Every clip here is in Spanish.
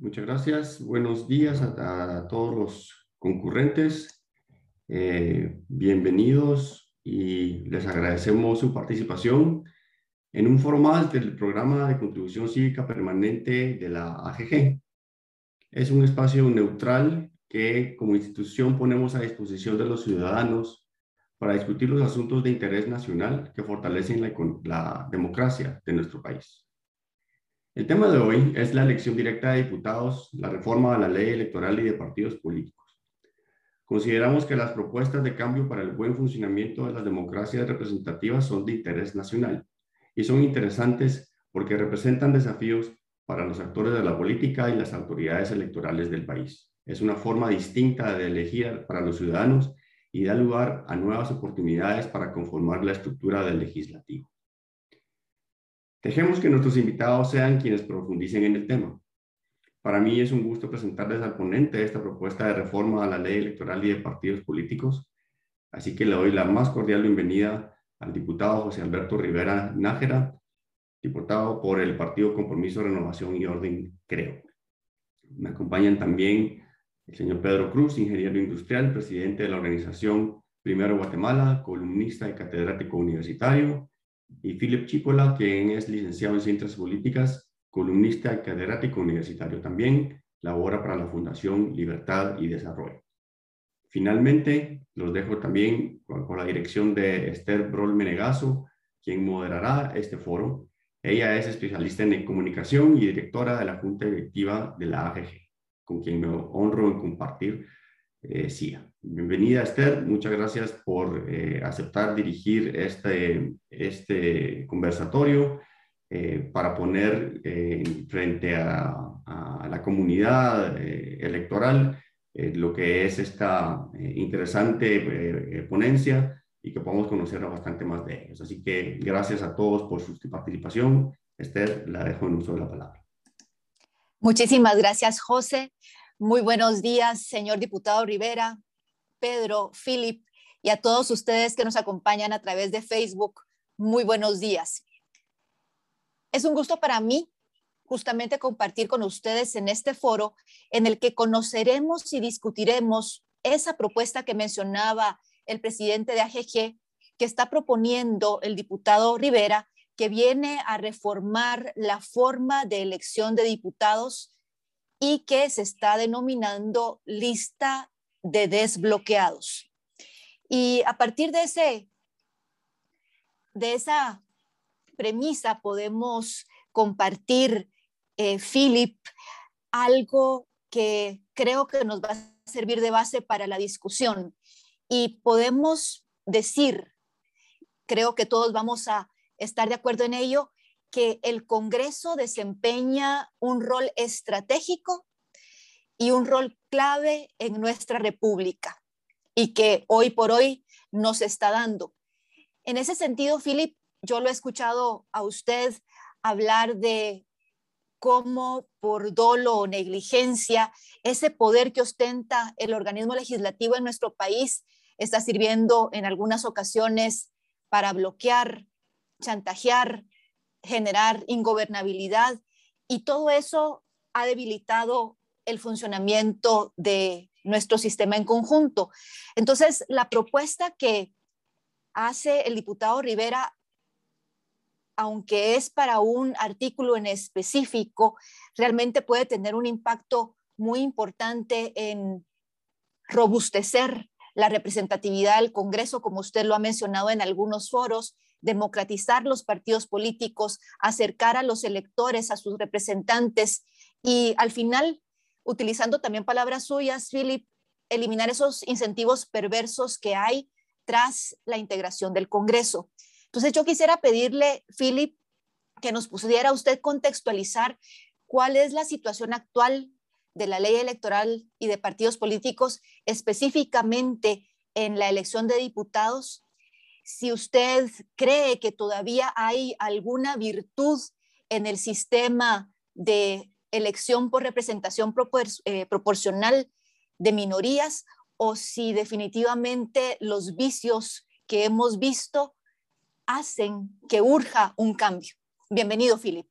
Muchas gracias. Buenos días a, todos los concurrentes. Eh, bienvenidos y les agradecemos su participación en un foro más del programa de contribución cívica permanente de la AGG. Es un espacio neutral que como institución ponemos a disposición de los ciudadanos para discutir los asuntos de interés nacional que fortalecen la, la democracia de nuestro país. El tema de hoy es la elección directa de diputados, la reforma a la ley electoral y de partidos políticos. Consideramos que las propuestas de cambio para el buen funcionamiento de las democracias representativas son de interés nacional y son interesantes porque representan desafíos para los actores de la política y las autoridades electorales del país. Es una forma distinta de elegir para los ciudadanos y da lugar a nuevas oportunidades para conformar la estructura del legislativo. Dejemos que nuestros invitados sean quienes profundicen en el tema. Para mí es un gusto presentarles al ponente de esta propuesta de reforma a la ley electoral y de partidos políticos, así que le doy la más cordial bienvenida al diputado José Alberto Rivera Nájera, diputado por el Partido Compromiso, Renovación y Orden, creo. Me acompañan también el señor Pedro Cruz, ingeniero industrial, presidente de la organización Primero Guatemala, columnista y catedrático universitario, y Philip Chipola, quien es licenciado en Ciencias Políticas, columnista y catedrático universitario también, labora para la Fundación Libertad y Desarrollo. Finalmente, los dejo también con, la dirección de Esther Brol Menegazo, quien moderará este foro. Ella es especialista en comunicación y directora de la Junta Directiva de la AGG, con quien me honro en compartir eh, Bienvenida Esther, muchas gracias por eh, aceptar dirigir este, este conversatorio eh, para poner frente a, la comunidad electoral lo que es esta interesante ponencia y que podamos conocer bastante más de ellos. Así que gracias a todos por su participación. Esther, la dejo en uso de la palabra. Muchísimas gracias, José. Muy buenos días, señor diputado Rivera, Pedro, Philip y a todos ustedes que nos acompañan a través de Facebook. Muy buenos días. Es un gusto para mí justamente compartir con ustedes en este foro en el que conoceremos y discutiremos esa propuesta que mencionaba el presidente de AGG, que está proponiendo el diputado Rivera, que viene a reformar la forma de elección de diputados y que se está denominando lista de desbloqueados. Y a partir de, ese, de esa premisa podemos compartir, eh, Philip, algo que creo que nos va a servir de base para la discusión. Y podemos decir, creo que todos vamos a estar de acuerdo en ello, que el Congreso desempeña un rol estratégico y un rol clave en nuestra República y que hoy por hoy nos está dando. En ese sentido, Philip, yo lo he escuchado a usted hablar de cómo por dolo o negligencia ese poder que ostenta el organismo legislativo en nuestro país está sirviendo en algunas ocasiones para bloquear, chantajear, generar ingobernabilidad y todo eso ha debilitado el funcionamiento de nuestro sistema en conjunto. Entonces, la propuesta que hace el diputado Rivera, aunque es para un artículo en específico, realmente puede tener un impacto muy importante en robustecer la representatividad del Congreso, como usted lo ha mencionado en algunos foros, democratizar los partidos políticos, acercar a los electores, a sus representantes y al final, utilizando también palabras suyas, Philip, eliminar esos incentivos perversos que hay tras la integración del Congreso. Entonces yo quisiera pedirle, Philip, que nos pudiera usted contextualizar cuál es la situación actual de la ley electoral y de partidos políticos, específicamente en la elección de diputados si usted cree que todavía hay alguna virtud en el sistema de elección por representación eh, proporcional de minorías o si definitivamente los vicios que hemos visto hacen que urja un cambio. Bienvenido, Philip.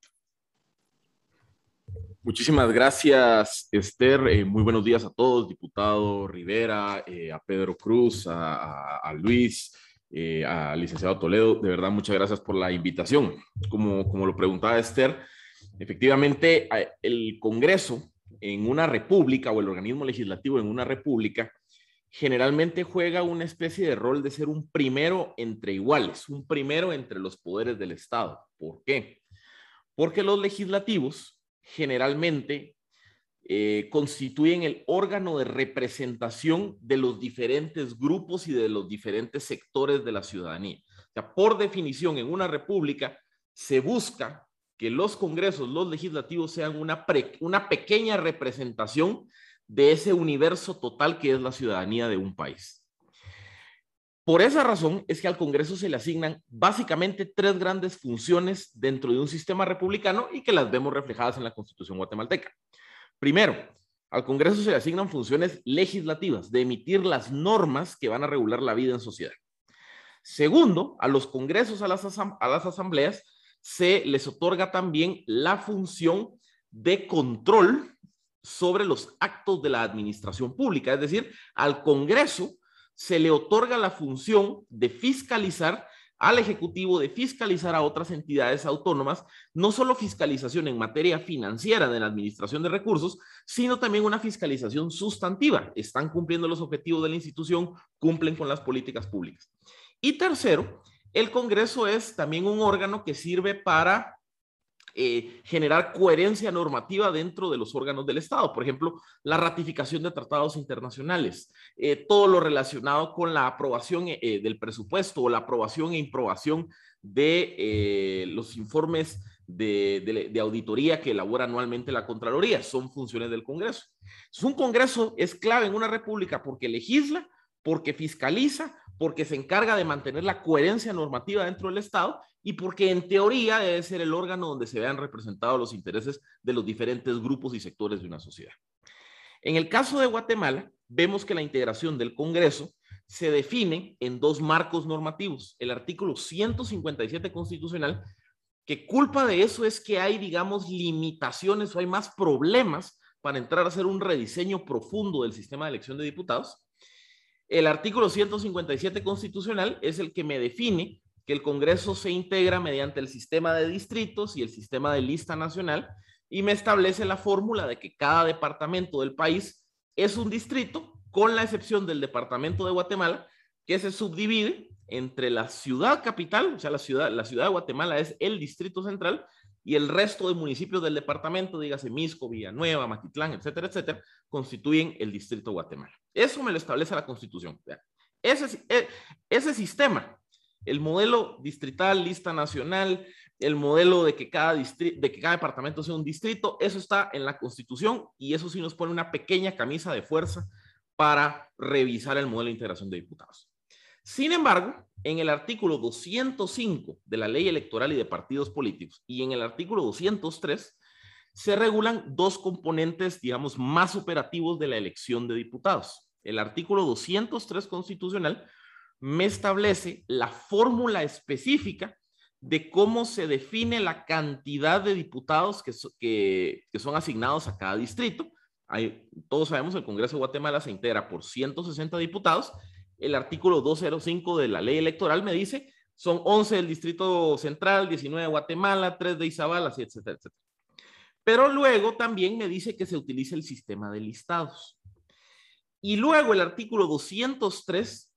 Muchísimas gracias, Esther. Eh, muy buenos días a todos, diputado Rivera, eh, a Pedro Cruz, a, Luis, eh, al licenciado Toledo. De verdad, muchas gracias por la invitación. Como, como lo preguntaba Esther, efectivamente, el Congreso en una república o el organismo legislativo en una república generalmente juega una especie de rol de ser un primero entre iguales, un primero entre los poderes del Estado. ¿Por qué? Porque los legislativos generalmente eh, constituyen el órgano de representación de los diferentes grupos y de los diferentes sectores de la ciudadanía. Por definición, en una república se busca que los congresos, los legislativos sean una pequeña representación de ese universo total que es la ciudadanía de un país. Por esa razón es que al Congreso se le asignan básicamente tres grandes funciones dentro de un sistema republicano y que las vemos reflejadas en la Constitución guatemalteca. Primero, al Congreso se le asignan funciones legislativas de emitir las normas que van a regular la vida en sociedad. Segundo, a los congresos, a las, a las asambleas, se les otorga también la función de control sobre los actos de la administración pública, es decir, al Congreso se le otorga la función de fiscalizar al Ejecutivo, de fiscalizar a otras entidades autónomas, no solo fiscalización en materia financiera de la administración de recursos, sino también una fiscalización sustantiva. Están cumpliendo los objetivos de la institución, cumplen con las políticas públicas. Y tercero, el Congreso es también un órgano que sirve para eh, generar coherencia normativa dentro de los órganos del Estado. Por ejemplo, la ratificación de tratados internacionales, eh, todo lo relacionado con la aprobación eh, del presupuesto o la aprobación e improbación de los informes de, de, auditoría que elabora anualmente la Contraloría. Son funciones del Congreso. un Congreso es clave en una república porque legisla, porque fiscaliza, porque se encarga de mantener la coherencia normativa dentro del Estado y porque en teoría debe ser el órgano donde se vean representados los intereses de los diferentes grupos y sectores de una sociedad. En el caso de Guatemala, vemos que la integración del Congreso se define en dos marcos normativos. El artículo 157 constitucional, que culpa de eso es que hay, digamos, limitaciones o hay más problemas para entrar a hacer un rediseño profundo del sistema de elección de diputados. El artículo 157 constitucional es el que me define que el Congreso se integra mediante el sistema de distritos y el sistema de lista nacional y me establece la fórmula de que cada departamento del país es un distrito, con la excepción del departamento de Guatemala, que se subdivide entre la ciudad capital, o sea, la ciudad, la ciudad de Guatemala es el distrito central, y el resto de municipios del departamento, dígase Misco, Villanueva, Matitlán, etcétera, etcétera, constituyen el distrito Guatemala. Eso me lo establece la Constitución. Ese, e, ese sistema el modelo distrital, lista nacional, el modelo de que, cada de que cada departamento sea un distrito, eso está en la Constitución y eso sí nos pone una pequeña camisa de fuerza para revisar el modelo de integración de diputados. Sin embargo, en el artículo 205 de la Ley Electoral y de Partidos Políticos y en el artículo 203 se regulan dos componentes, digamos, más operativos de la elección de diputados. El artículo 203 constitucional me establece la fórmula específica de cómo se define la cantidad de diputados que, que, son asignados a cada distrito. Hay, todos sabemos el Congreso de Guatemala se integra por 160 diputados. El artículo 205 de la ley electoral me dice son 11 del Distrito Central, 19 de Guatemala, 3 de Izabal, así, etcétera, etcétera. Pero luego también me dice que se utiliza el sistema de listados. Y luego el artículo 203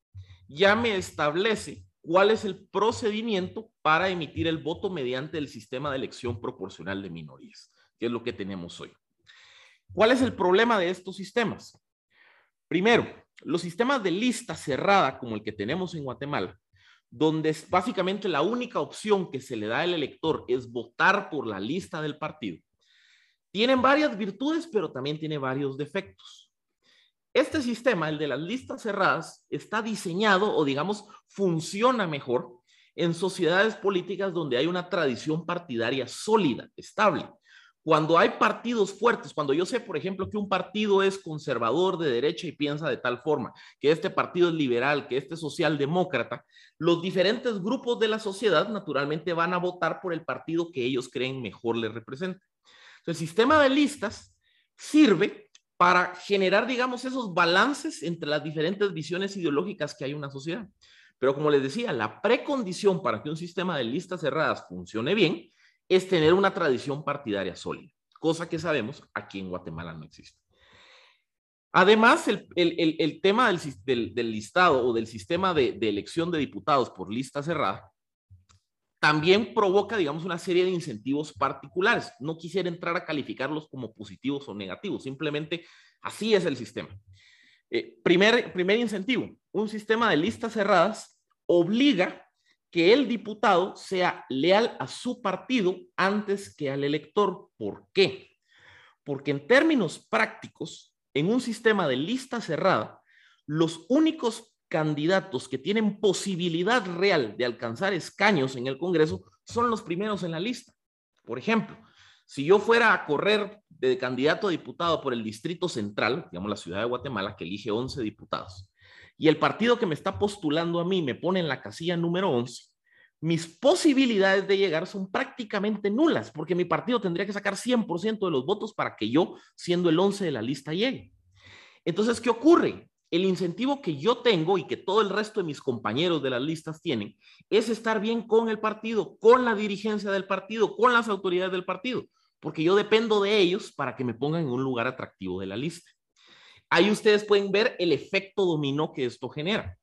ya me establece cuál es el procedimiento para emitir el voto mediante el sistema de elección proporcional de minorías, que es lo que tenemos hoy. ¿Cuál es el problema de estos sistemas? Primero, los sistemas de lista cerrada como el que tenemos en Guatemala, donde básicamente la única opción que se le da al elector es votar por la lista del partido, tienen varias virtudes, pero también tiene varios defectos. Este sistema, el de las listas cerradas, está diseñado o digamos funciona mejor en sociedades políticas donde hay una tradición partidaria sólida, estable. Cuando hay partidos fuertes, cuando yo sé, por ejemplo, que un partido es conservador de derecha y piensa de tal forma, que este partido es liberal, que este es socialdemócrata, los diferentes grupos de la sociedad naturalmente van a votar por el partido que ellos creen mejor les representa. el sistema de listas sirve para generar, digamos, esos balances entre las diferentes visiones ideológicas que hay en una sociedad. Pero como les decía, la precondición para que un sistema de listas cerradas funcione bien es tener una tradición partidaria sólida, cosa que sabemos aquí en Guatemala no existe. Además, el, tema del, listado o del sistema de, de elección de diputados por lista cerrada también provoca, digamos, una serie de incentivos particulares. No quisiera entrar a calificarlos como positivos o negativos, simplemente así es el sistema. Eh, primer, primer incentivo, un sistema de listas cerradas obliga que el diputado sea leal a su partido antes que al elector. ¿Por qué? Porque en términos prácticos, en un sistema de lista cerrada, los únicos candidatos que tienen posibilidad real de alcanzar escaños en el Congreso son los primeros en la lista. Por ejemplo, si yo fuera a correr de candidato a diputado por el Distrito Central, digamos la ciudad de Guatemala, que elige 11 diputados, y el partido que me está postulando a mí me pone en la casilla número 11, mis posibilidades de llegar son prácticamente nulas, porque mi partido tendría que sacar 100% de los votos para que yo, siendo el 11 de la lista, llegue. Entonces, ¿qué ocurre? el incentivo que yo tengo y que todo el resto de mis compañeros de las listas tienen es estar bien con el partido, con la dirigencia del partido, con las autoridades del partido, porque yo dependo de ellos para que me pongan en un lugar atractivo de la lista. Ahí ustedes pueden ver el efecto dominó que esto genera.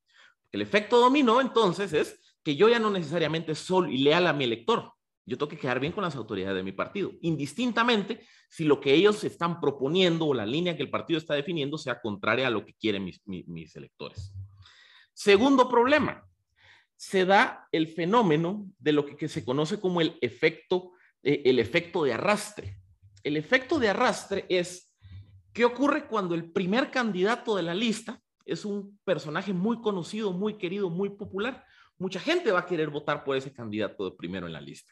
El efecto dominó entonces es que yo ya no necesariamente soy leal a mi elector, yo tengo que quedar bien con las autoridades de mi partido, indistintamente si lo que ellos están proponiendo o la línea que el partido está definiendo sea contraria a lo que quieren mis, electores. Segundo problema, se da el fenómeno de lo que, se conoce como el efecto, eh, el efecto de arrastre. El efecto de arrastre es qué ocurre cuando el primer candidato de la lista es un personaje muy conocido, muy querido, muy popular. Mucha gente va a querer votar por ese candidato de primero en la lista.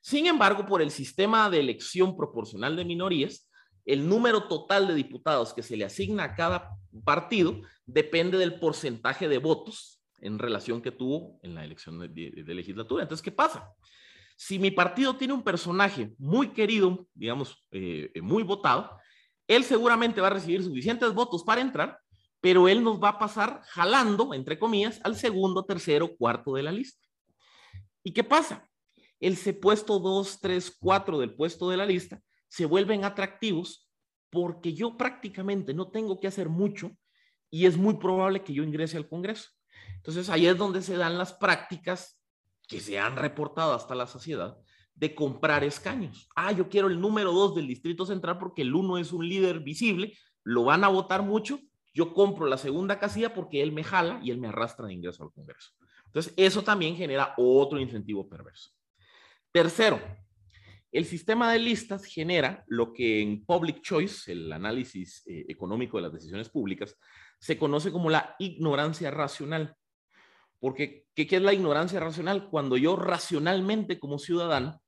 Sin embargo, por el sistema de elección proporcional de minorías, el número total de diputados que se le asigna a cada partido depende del porcentaje de votos en relación que tuvo en la elección de, legislatura. Entonces, ¿qué pasa? Si mi partido tiene un personaje muy querido, digamos, eh, muy votado, él seguramente va a recibir suficientes votos para entrar, pero él nos va a pasar jalando, entre comillas, al segundo, tercero, cuarto de la lista. ¿Y qué pasa? el puesto 2, 3, 4 del puesto de la lista se vuelven atractivos porque yo prácticamente no tengo que hacer mucho y es muy probable que yo ingrese al Congreso. Entonces ahí es donde se dan las prácticas que se han reportado hasta la saciedad de comprar escaños. Ah, yo quiero el número 2 del Distrito Central porque el 1 es un líder visible, lo van a votar mucho, yo compro la segunda casilla porque él me jala y él me arrastra de ingreso al Congreso. Entonces, eso también genera otro incentivo perverso. Tercero, el sistema de listas genera lo que en Public Choice, el análisis eh, económico de las decisiones públicas, se conoce como la ignorancia racional. Porque, ¿qué, es la ignorancia racional? Cuando yo racionalmente como ciudadano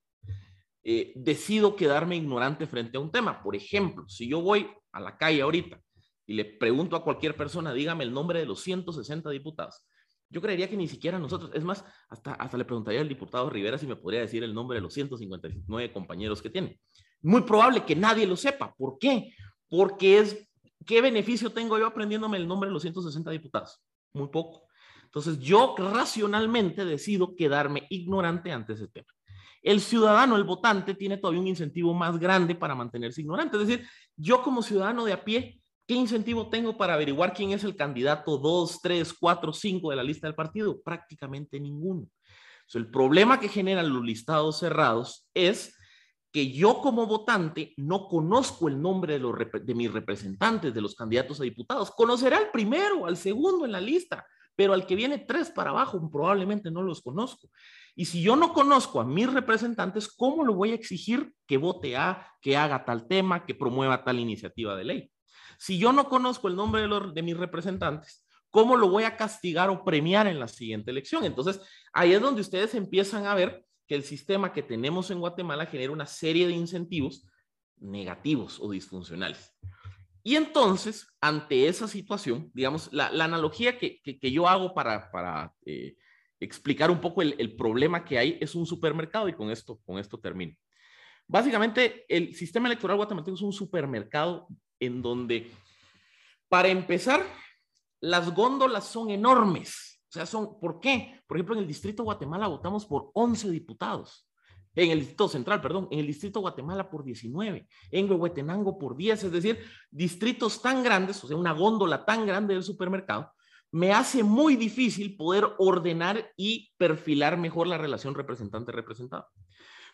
eh, decido quedarme ignorante frente a un tema. Por ejemplo, si yo voy a la calle ahorita y le pregunto a cualquier persona, dígame el nombre de los 160 diputados, yo creería que ni siquiera nosotros, es más, hasta, hasta le preguntaría al diputado Rivera si me podría decir el nombre de los 159 compañeros que tiene. Muy probable que nadie lo sepa. ¿Por qué? Porque es, ¿qué beneficio tengo yo aprendiéndome el nombre de los 160 diputados? Muy poco. Entonces yo racionalmente decido quedarme ignorante ante ese tema. El ciudadano, el votante, tiene todavía un incentivo más grande para mantenerse ignorante. Es decir, yo como ciudadano de a pie ¿Qué incentivo tengo para averiguar quién es el candidato 2, 3, 4, 5 de la lista del partido? Prácticamente ninguno. el problema que generan los listados cerrados es que yo como votante no conozco el nombre de, de mis representantes, de los candidatos a diputados. Conocerá al primero, al segundo en la lista, pero al que viene tres para abajo probablemente no los conozco. Y si yo no conozco a mis representantes, ¿cómo lo voy a exigir que vote a, que haga tal tema, que promueva tal iniciativa de ley? Si yo no conozco el nombre de, mis representantes, ¿cómo lo voy a castigar o premiar en la siguiente elección? Entonces, ahí es donde ustedes empiezan a ver que el sistema que tenemos en Guatemala genera una serie de incentivos negativos o disfuncionales. Y entonces, ante esa situación, digamos, la, analogía que, yo hago para, eh, explicar un poco el, problema que hay es un supermercado y con esto, con esto termino. Básicamente, el sistema electoral guatemalteco es un supermercado en donde, para empezar, las góndolas son enormes. O sea, son, ¿por qué? Por ejemplo, en el Distrito de Guatemala votamos por 11 diputados. En el Distrito Central, perdón, en el Distrito Guatemala por 19, en Huehuetenango por 10, es decir, distritos tan grandes, o sea, una góndola tan grande del supermercado, me hace muy difícil poder ordenar y perfilar mejor la relación representante-representado.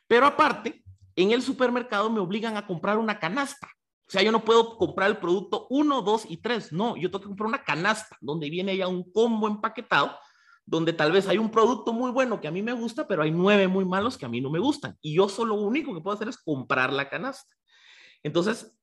Pero aparte, en el supermercado me obligan a comprar una canasta. O sea, yo no puedo comprar el producto 1, 2 y 3. No, yo tengo que comprar una canasta donde viene ya un combo empaquetado, donde tal vez hay un producto muy bueno que a mí me gusta, pero hay nueve muy malos que a mí no me gustan. Y yo solo lo único que puedo hacer es comprar la canasta. Entonces,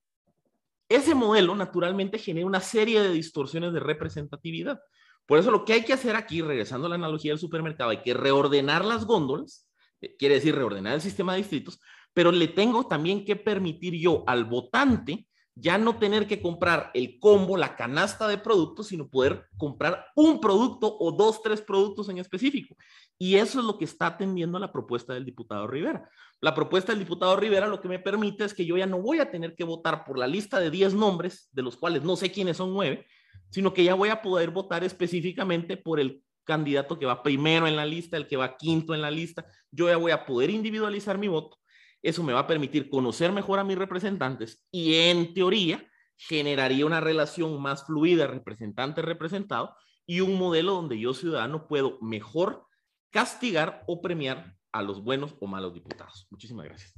ese modelo naturalmente genera una serie de distorsiones de representatividad. Por eso lo que hay que hacer aquí, regresando a la analogía del supermercado, hay que reordenar las góndolas, eh, quiere decir reordenar el sistema de distritos, pero le tengo también que permitir yo al votante ya no tener que comprar el combo, la canasta de productos, sino poder comprar un producto o dos, tres productos en específico. Y eso es lo que está atendiendo la propuesta del diputado Rivera. La propuesta del diputado Rivera lo que me permite es que yo ya no voy a tener que votar por la lista de 10 nombres, de los cuales no sé quiénes son nueve, sino que ya voy a poder votar específicamente por el candidato que va primero en la lista, el que va quinto en la lista. Yo ya voy a poder individualizar mi voto eso me va a permitir conocer mejor a mis representantes y en teoría generaría una relación más fluida representante-representado y un modelo donde yo ciudadano puedo mejor castigar o premiar a los buenos o malos diputados. Muchísimas gracias.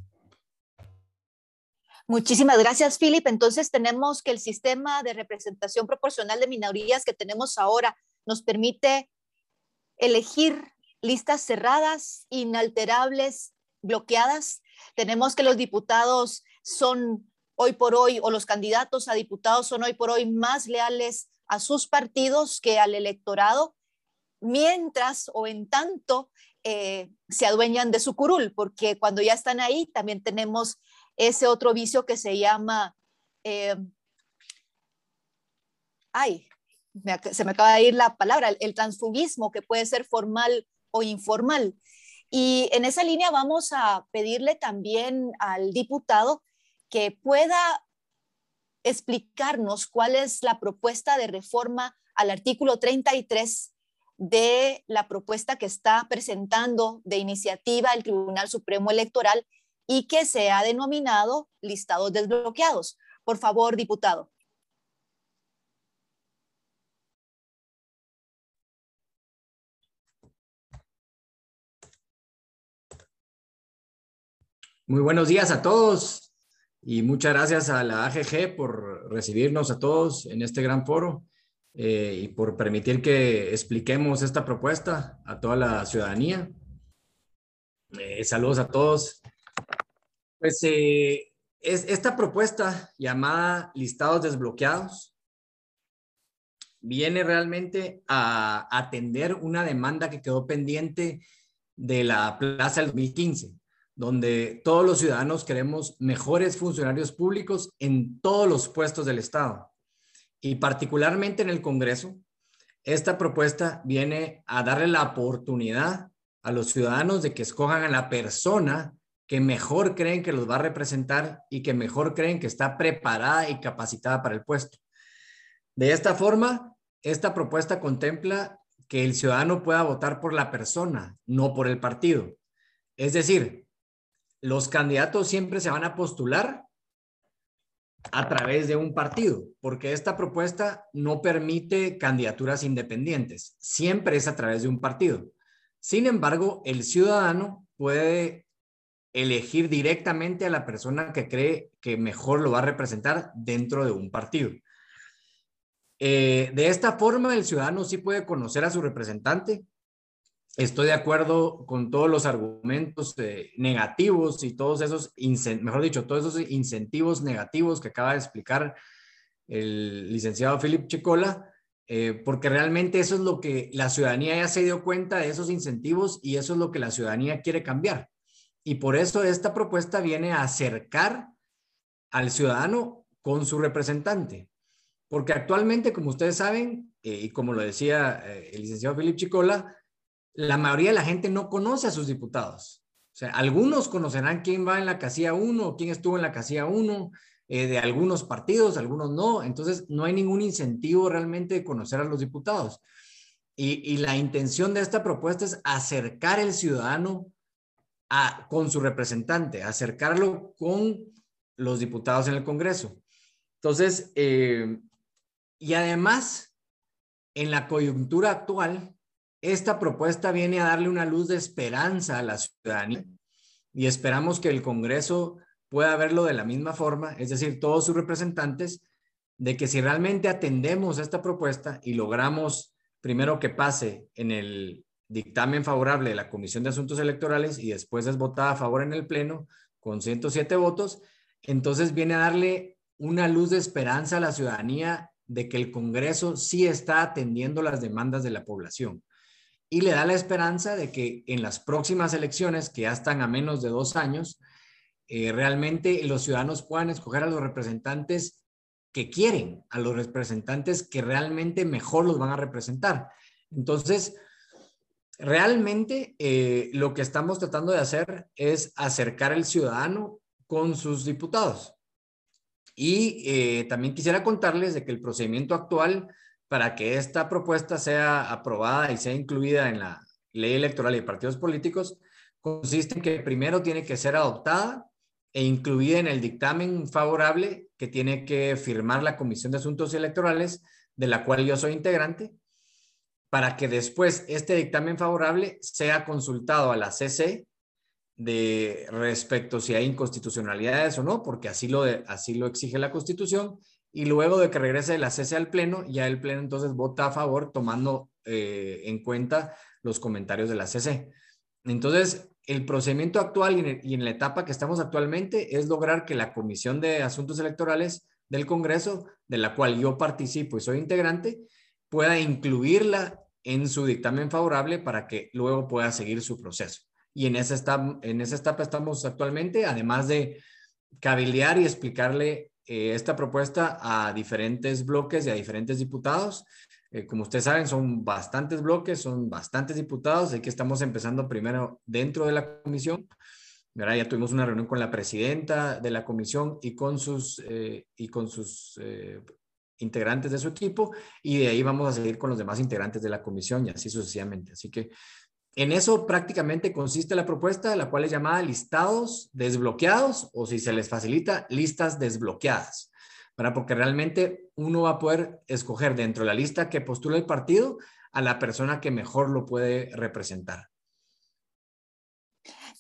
Muchísimas gracias, Philip. Entonces tenemos que el sistema de representación proporcional de minorías que tenemos ahora nos permite elegir listas cerradas, inalterables, bloqueadas tenemos que los diputados son hoy por hoy, o los candidatos a diputados son hoy por hoy más leales a sus partidos que al electorado, mientras o en tanto eh, se adueñan de su curul, porque cuando ya están ahí también tenemos ese otro vicio que se llama, eh, ay, se me acaba de ir la palabra, el transfugismo, que puede ser formal o informal. Y en esa línea vamos a pedirle también al diputado que pueda explicarnos cuál es la propuesta de reforma al artículo 33 de la propuesta que está presentando de iniciativa el Tribunal Supremo Electoral y que se ha denominado listados desbloqueados. Por favor, diputado. Muy buenos días a todos y muchas gracias a la AGG por recibirnos a todos en este gran foro eh, y por permitir que expliquemos esta propuesta a toda la ciudadanía. Eh, saludos a todos. Pues eh, es, esta propuesta llamada listados desbloqueados viene realmente a atender una demanda que quedó pendiente de la Plaza del 2015 donde todos los ciudadanos queremos mejores funcionarios públicos en todos los puestos del Estado. Y particularmente en el Congreso, esta propuesta viene a darle la oportunidad a los ciudadanos de que escojan a la persona que mejor creen que los va a representar y que mejor creen que está preparada y capacitada para el puesto. De esta forma, esta propuesta contempla que el ciudadano pueda votar por la persona, no por el partido. Es decir, los candidatos siempre se van a postular a través de un partido, porque esta propuesta no permite candidaturas independientes, siempre es a través de un partido. Sin embargo, el ciudadano puede elegir directamente a la persona que cree que mejor lo va a representar dentro de un partido. Eh, de esta forma, el ciudadano sí puede conocer a su representante, estoy de acuerdo con todos los argumentos eh, negativos y todos esos, mejor dicho, todos esos incentivos negativos que acaba de explicar el licenciado Philip Chicola, eh, porque realmente eso es lo que la ciudadanía ya se dio cuenta de esos incentivos y eso es lo que la ciudadanía quiere cambiar. Y por eso esta propuesta viene a acercar al ciudadano con su representante. Porque actualmente, como ustedes saben, eh, y como lo decía el licenciado Philip Chicola, la mayoría de la gente no conoce a sus diputados. O sea, algunos conocerán quién va en la casilla 1, quién estuvo en la casilla 1, eh, de algunos partidos, algunos no. Entonces, no hay ningún incentivo realmente de conocer a los diputados. Y, la intención de esta propuesta es acercar el ciudadano a, con su representante, acercarlo con los diputados en el Congreso. Entonces, eh, y además, en la coyuntura actual, esta propuesta viene a darle una luz de esperanza a la ciudadanía y esperamos que el Congreso pueda verlo de la misma forma, es decir, todos sus representantes, de que si realmente atendemos esta propuesta y logramos primero que pase en el dictamen favorable de la Comisión de Asuntos Electorales y después es votada a favor en el Pleno con 107 votos, entonces viene a darle una luz de esperanza a la ciudadanía de que el Congreso sí está atendiendo las demandas de la población y le da la esperanza de que en las próximas elecciones, que ya están a menos de dos años, eh, realmente los ciudadanos puedan escoger a los representantes que quieren, a los representantes que realmente mejor los van a representar. Entonces, realmente eh, lo que estamos tratando de hacer es acercar al ciudadano con sus diputados. Y eh, también quisiera contarles de que el procedimiento actual para que esta propuesta sea aprobada y sea incluida en la ley electoral y partidos políticos, consiste en que primero tiene que ser adoptada e incluida en el dictamen favorable que tiene que firmar la Comisión de Asuntos Electorales, de la cual yo soy integrante, para que después este dictamen favorable sea consultado a la CC de respecto si hay inconstitucionalidades o no, porque así lo, así lo exige la Constitución, y luego de que regrese la CC al Pleno, ya el Pleno entonces vota a favor tomando eh, en cuenta los comentarios de la CC. Entonces, el procedimiento actual y en, la etapa que estamos actualmente es lograr que la Comisión de Asuntos Electorales del Congreso, de la cual yo participo y soy integrante, pueda incluirla en su dictamen favorable para que luego pueda seguir su proceso. Y en esa, en esa etapa estamos actualmente, además de cabildear y explicarle eh, esta propuesta a diferentes bloques y a diferentes diputados. Eh, como ustedes saben, son bastantes bloques, son bastantes diputados, así que estamos empezando primero dentro de la comisión. Ya tuvimos una reunión con la presidenta de la comisión y con sus, eh, y con sus integrantes de su equipo, y de ahí vamos a seguir con los demás integrantes de la comisión y así sucesivamente. Así que en eso prácticamente consiste la propuesta, la cual es llamada listados desbloqueados o si se les facilita, listas desbloqueadas. ¿verdad? Porque realmente uno va a poder escoger dentro de la lista que postula el partido a la persona que mejor lo puede representar.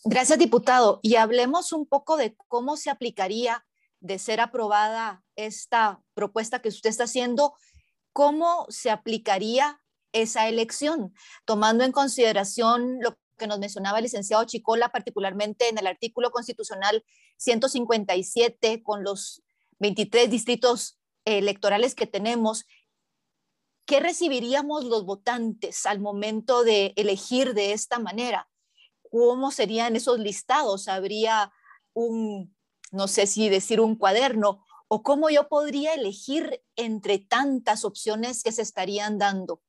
Gracias, diputado. Y hablemos un poco de cómo se aplicaría de ser aprobada esta propuesta que usted está haciendo, cómo se aplicaría esa elección, tomando en consideración lo que nos mencionaba el licenciado Chicola, particularmente en el artículo constitucional 157, con los 23 distritos electorales que tenemos, ¿qué recibiríamos los votantes al momento de elegir de esta manera? ¿Cómo serían esos listados? ¿Habría un, no sé si decir un cuaderno, o cómo yo podría elegir entre tantas opciones que se estarían dando?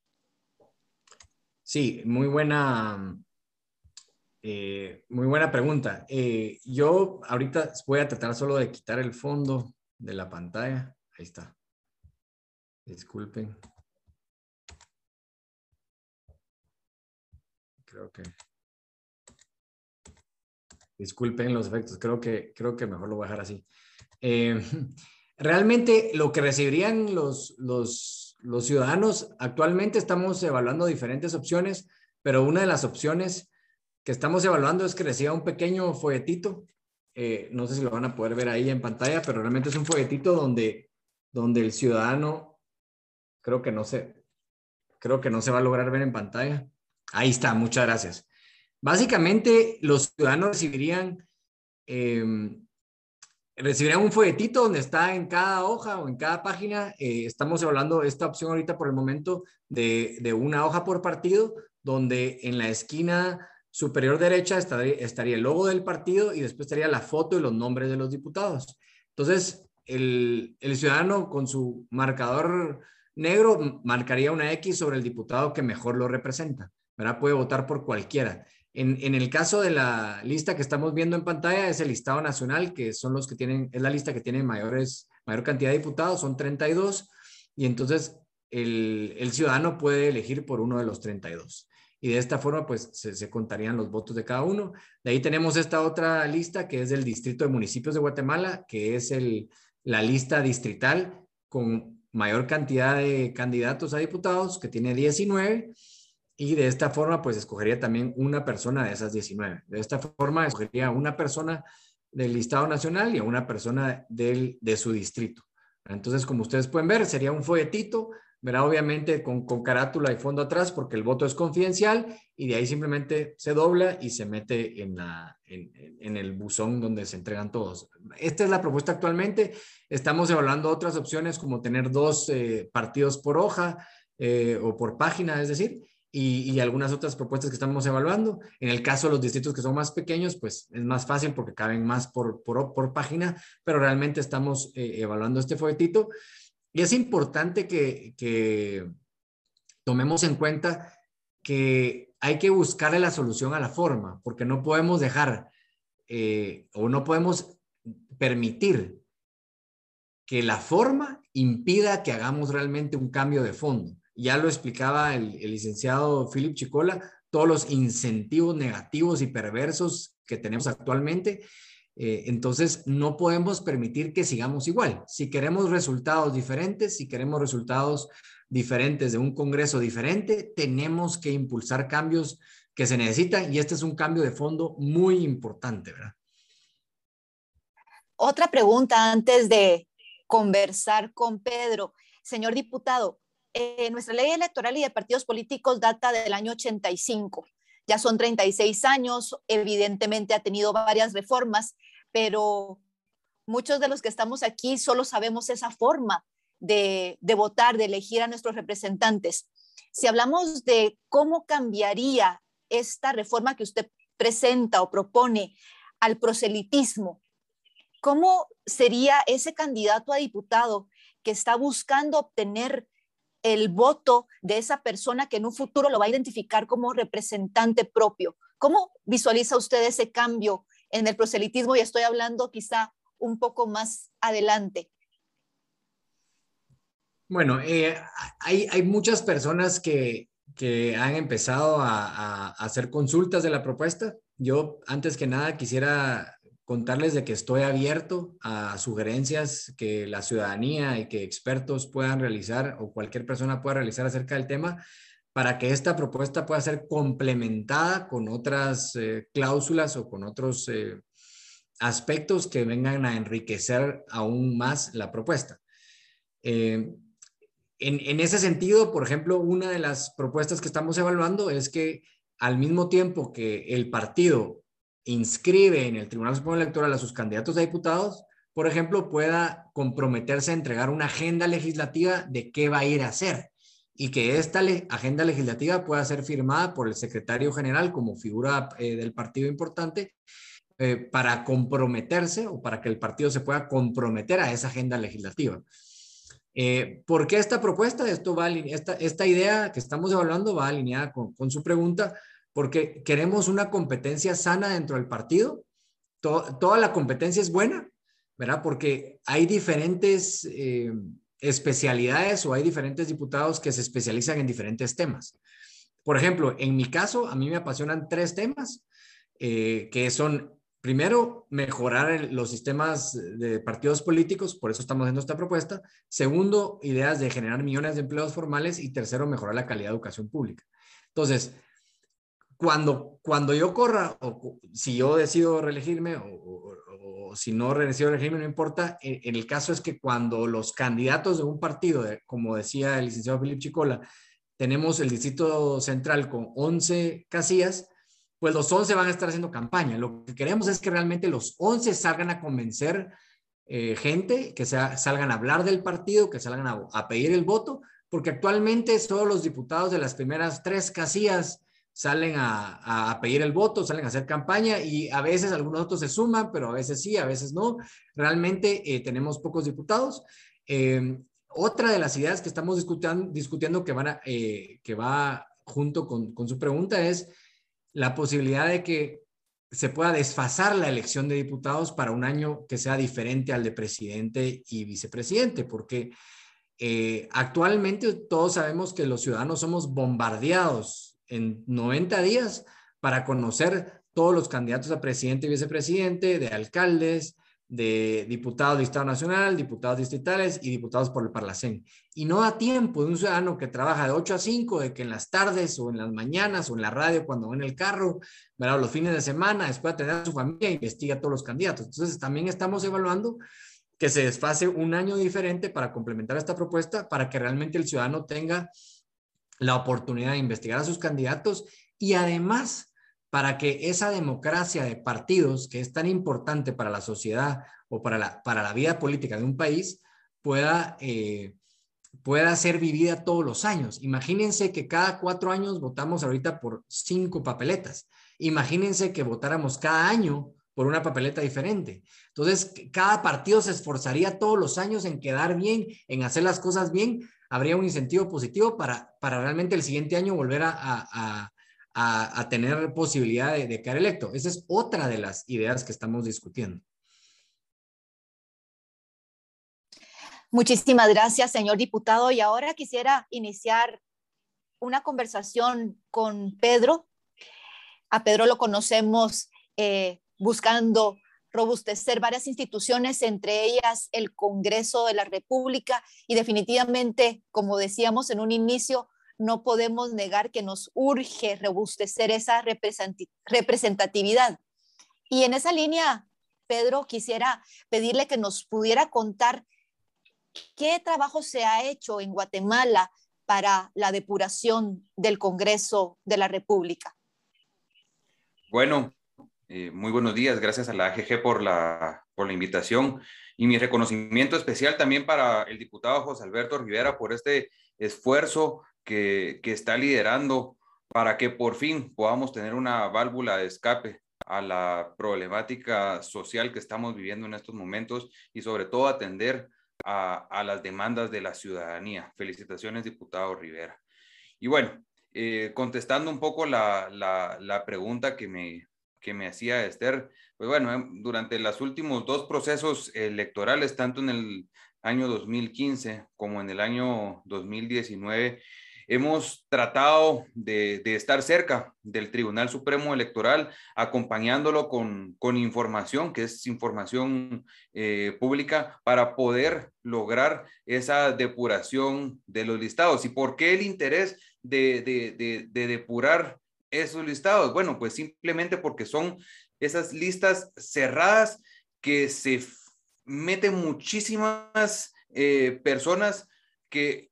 Sí, muy buena, eh, muy buena pregunta. Eh, yo ahorita voy a tratar solo de quitar el fondo de la pantalla. Ahí está. Disculpen. Creo que. Disculpen los efectos. Creo que, creo que mejor lo voy a dejar así. Eh, realmente lo que recibirían los, los los ciudadanos actualmente estamos evaluando diferentes opciones, pero una de las opciones que estamos evaluando es que reciba un pequeño folletito. Eh, no sé si lo van a poder ver ahí en pantalla, pero realmente es un folletito donde, donde el ciudadano, creo que no se, creo que no se va a lograr ver en pantalla. Ahí está, muchas gracias. Básicamente, los ciudadanos recibirían em, recibirán un folletito donde está en cada hoja o en cada página. Eh, estamos hablando esta opción ahorita por el momento de, de, una hoja por partido, donde en la esquina superior derecha estaría, estaría, el logo del partido y después estaría la foto y los nombres de los diputados. Entonces, el, el ciudadano con su marcador negro marcaría una X sobre el diputado que mejor lo representa. ¿verdad? Puede votar por cualquiera. En, el caso de la lista que estamos viendo en pantalla, es el listado nacional, que son los que tienen, es la lista que tiene mayores, mayor cantidad de diputados, son 32, y entonces el, el ciudadano puede elegir por uno de los 32 y de esta forma pues se, contarían los votos de cada uno. De ahí tenemos esta otra lista que es del Distrito de Municipios de Guatemala, que es el, la lista distrital con mayor cantidad de candidatos a diputados, que tiene 19, y de esta forma pues escogería también una persona de esas 19. De esta forma escogería una persona del listado nacional y a una persona del, de su distrito. Entonces, como ustedes pueden ver, sería un folletito verá obviamente con, carátula y fondo atrás porque el voto es confidencial y de ahí simplemente se dobla y se mete en, la, en, el buzón donde se entregan todos. Esta es la propuesta actualmente. Estamos evaluando otras opciones como tener dos eh, partidos por hoja eh, o por página, es decir, y, algunas otras propuestas que estamos evaluando. En el caso de los distritos que son más pequeños, pues es más fácil porque caben más por, por, página, pero realmente estamos eh, evaluando este folletito. Y es importante que, tomemos en cuenta que hay que buscarle la solución a la forma, porque no podemos dejar eh, o no podemos permitir que la forma impida que hagamos realmente un cambio de fondo. Ya lo explicaba el, licenciado Philip Chicola, todos los incentivos negativos y perversos que tenemos actualmente eh, entonces, no podemos permitir que sigamos igual. Si queremos resultados diferentes, si queremos resultados diferentes de un Congreso diferente, tenemos que impulsar cambios que se necesitan y este es un cambio de fondo muy importante, ¿verdad? Otra pregunta antes de conversar con Pedro. Señor diputado, eh, nuestra ley electoral y de partidos políticos data del año 85 ya son 36 años, evidentemente ha tenido varias reformas, pero muchos de los que estamos aquí solo sabemos esa forma de, votar, de elegir a nuestros representantes. Si hablamos de cómo cambiaría esta reforma que usted presenta o propone al proselitismo, ¿cómo sería ese candidato a diputado que está buscando obtener el voto de esa persona que en un futuro lo va a identificar como representante propio. ¿Cómo visualiza usted ese cambio en el proselitismo? Y estoy hablando quizá un poco más adelante. Bueno, eh, hay, muchas personas que, han empezado a, hacer consultas de la propuesta. Yo, antes que nada, quisiera contarles de que estoy abierto a sugerencias que la ciudadanía y que expertos puedan realizar o cualquier persona pueda realizar acerca del tema para que esta propuesta pueda ser complementada con otras eh, cláusulas o con otros eh, aspectos que vengan a enriquecer aún más la propuesta. Eh, en, en ese sentido, por ejemplo, una de las propuestas que estamos evaluando es que al mismo tiempo que el partido inscribe en el Tribunal Supremo Electoral a sus candidatos a diputados, por ejemplo, pueda comprometerse a entregar una agenda legislativa de qué va a ir a hacer y que esta agenda legislativa pueda ser firmada por el secretario general como figura eh, del partido importante eh, para comprometerse o para que el partido se pueda comprometer a esa agenda legislativa. Eh, ¿Por qué esta propuesta? Esto va, esta, idea que estamos evaluando va alineada con, con su pregunta, porque queremos una competencia sana dentro del partido. toda la competencia es buena, ¿verdad? Porque hay diferentes eh, especialidades o hay diferentes diputados que se especializan en diferentes temas. Por ejemplo, en mi caso, a mí me apasionan tres temas, eh, que son, primero, mejorar los sistemas de partidos políticos, por eso estamos haciendo esta propuesta. Segundo, ideas de generar millones de empleos formales. Y tercero, mejorar la calidad de educación pública. Entonces, cuando, cuando yo corra, o si yo decido reelegirme, o, si no decido reelegirme, no importa, en, el caso es que cuando los candidatos de un partido, como decía el licenciado Felipe Chicola, tenemos el Distrito Central con 11 casillas, pues los 11 van a estar haciendo campaña. Lo que queremos es que realmente los 11 salgan a convencer eh, gente, que sea, salgan a hablar del partido, que salgan a, a pedir el voto, porque actualmente todos los diputados de las primeras tres casillas salen a, pedir el voto, salen a hacer campaña y a veces algunos otros se suman, pero a veces sí, a veces no. Realmente eh, tenemos pocos diputados. Em, otra de las ideas que estamos discutiendo, discutiendo que, van a, eh, que va junto con, con, su pregunta es la posibilidad de que se pueda desfasar la elección de diputados para un año que sea diferente al de presidente y vicepresidente, porque eh, actualmente todos sabemos que los ciudadanos somos bombardeados en 90 días para conocer todos los candidatos a presidente y vicepresidente, de alcaldes, de diputados de Estado Nacional, diputados distritales y diputados por el Parlacén. Y no da tiempo de un ciudadano que trabaja de 8 a 5, de que en las tardes o en las mañanas o en la radio cuando va en el carro, ¿verdad? los fines de semana, después de tener a su familia, investiga a todos los candidatos. Entonces también estamos evaluando que se desfase un año diferente para complementar esta propuesta, para que realmente el ciudadano tenga la oportunidad de investigar a sus candidatos y además para que esa democracia de partidos, que es tan importante para la sociedad o para la, para la vida política de un país, pueda, eh, pueda ser vivida todos los años. Imagínense que cada cuatro años votamos ahorita por cinco papeletas. Imagínense que votáramos cada año por una papeleta diferente. Entonces, cada partido se esforzaría todos los años en quedar bien, en hacer las cosas bien. Habría un incentivo positivo para, para realmente el siguiente año volver a a, tener posibilidad de, de, quedar electo. Esa es otra de las ideas que estamos discutiendo. Muchísimas gracias, señor diputado. Y ahora quisiera iniciar una conversación con Pedro. A Pedro lo conocemos eh, buscando robustecer varias instituciones, entre ellas el Congreso de la República y definitivamente, como decíamos en un inicio, no podemos negar que nos urge robustecer esa representatividad. Y en esa línea, Pedro, quisiera pedirle que nos pudiera contar qué trabajo se ha hecho en Guatemala para la depuración del Congreso de la República. Bueno, eh, muy buenos días. Gracias a la AGG por la, por la invitación y mi reconocimiento especial también para el diputado José Alberto Rivera por este esfuerzo que, está liderando para que por fin podamos tener una válvula de escape a la problemática social que estamos viviendo en estos momentos y sobre todo atender a, las demandas de la ciudadanía. Felicitaciones, diputado Rivera. Y bueno, eh, contestando un poco la, la, pregunta que me, que me hacía Esther, pues bueno, em, durante los últimos dos procesos electorales, tanto en el año 2015 como en el año 2019, Hemos tratado de, estar cerca del Tribunal Supremo Electoral, acompañándolo con, información, que es información eh, pública, para poder lograr esa depuración de los listados. ¿Y por qué el interés de, de depurar esos listados? Bueno, pues simplemente porque son esas listas cerradas que se meten muchísimas eh, personas que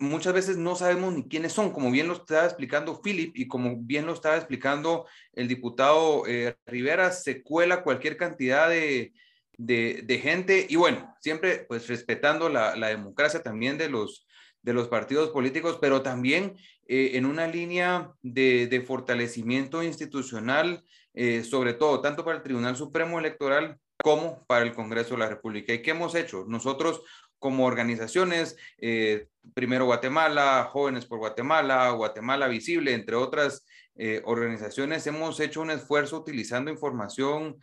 muchas veces no sabemos ni quiénes son, como bien lo estaba explicando Philip y como bien lo estaba explicando el diputado eh, Rivera, se cuela cualquier cantidad de, de, gente y bueno, siempre pues respetando la, la, democracia también de los, de los partidos políticos, pero también eh, en una línea de, de fortalecimiento institucional, eh, sobre todo tanto para el Tribunal Supremo Electoral como para el Congreso de la República. ¿Y qué hemos hecho? Nosotros como organizaciones, eh, Primero Guatemala, Jóvenes por Guatemala, Guatemala Visible, entre otras organizaciones, hemos hecho un esfuerzo utilizando información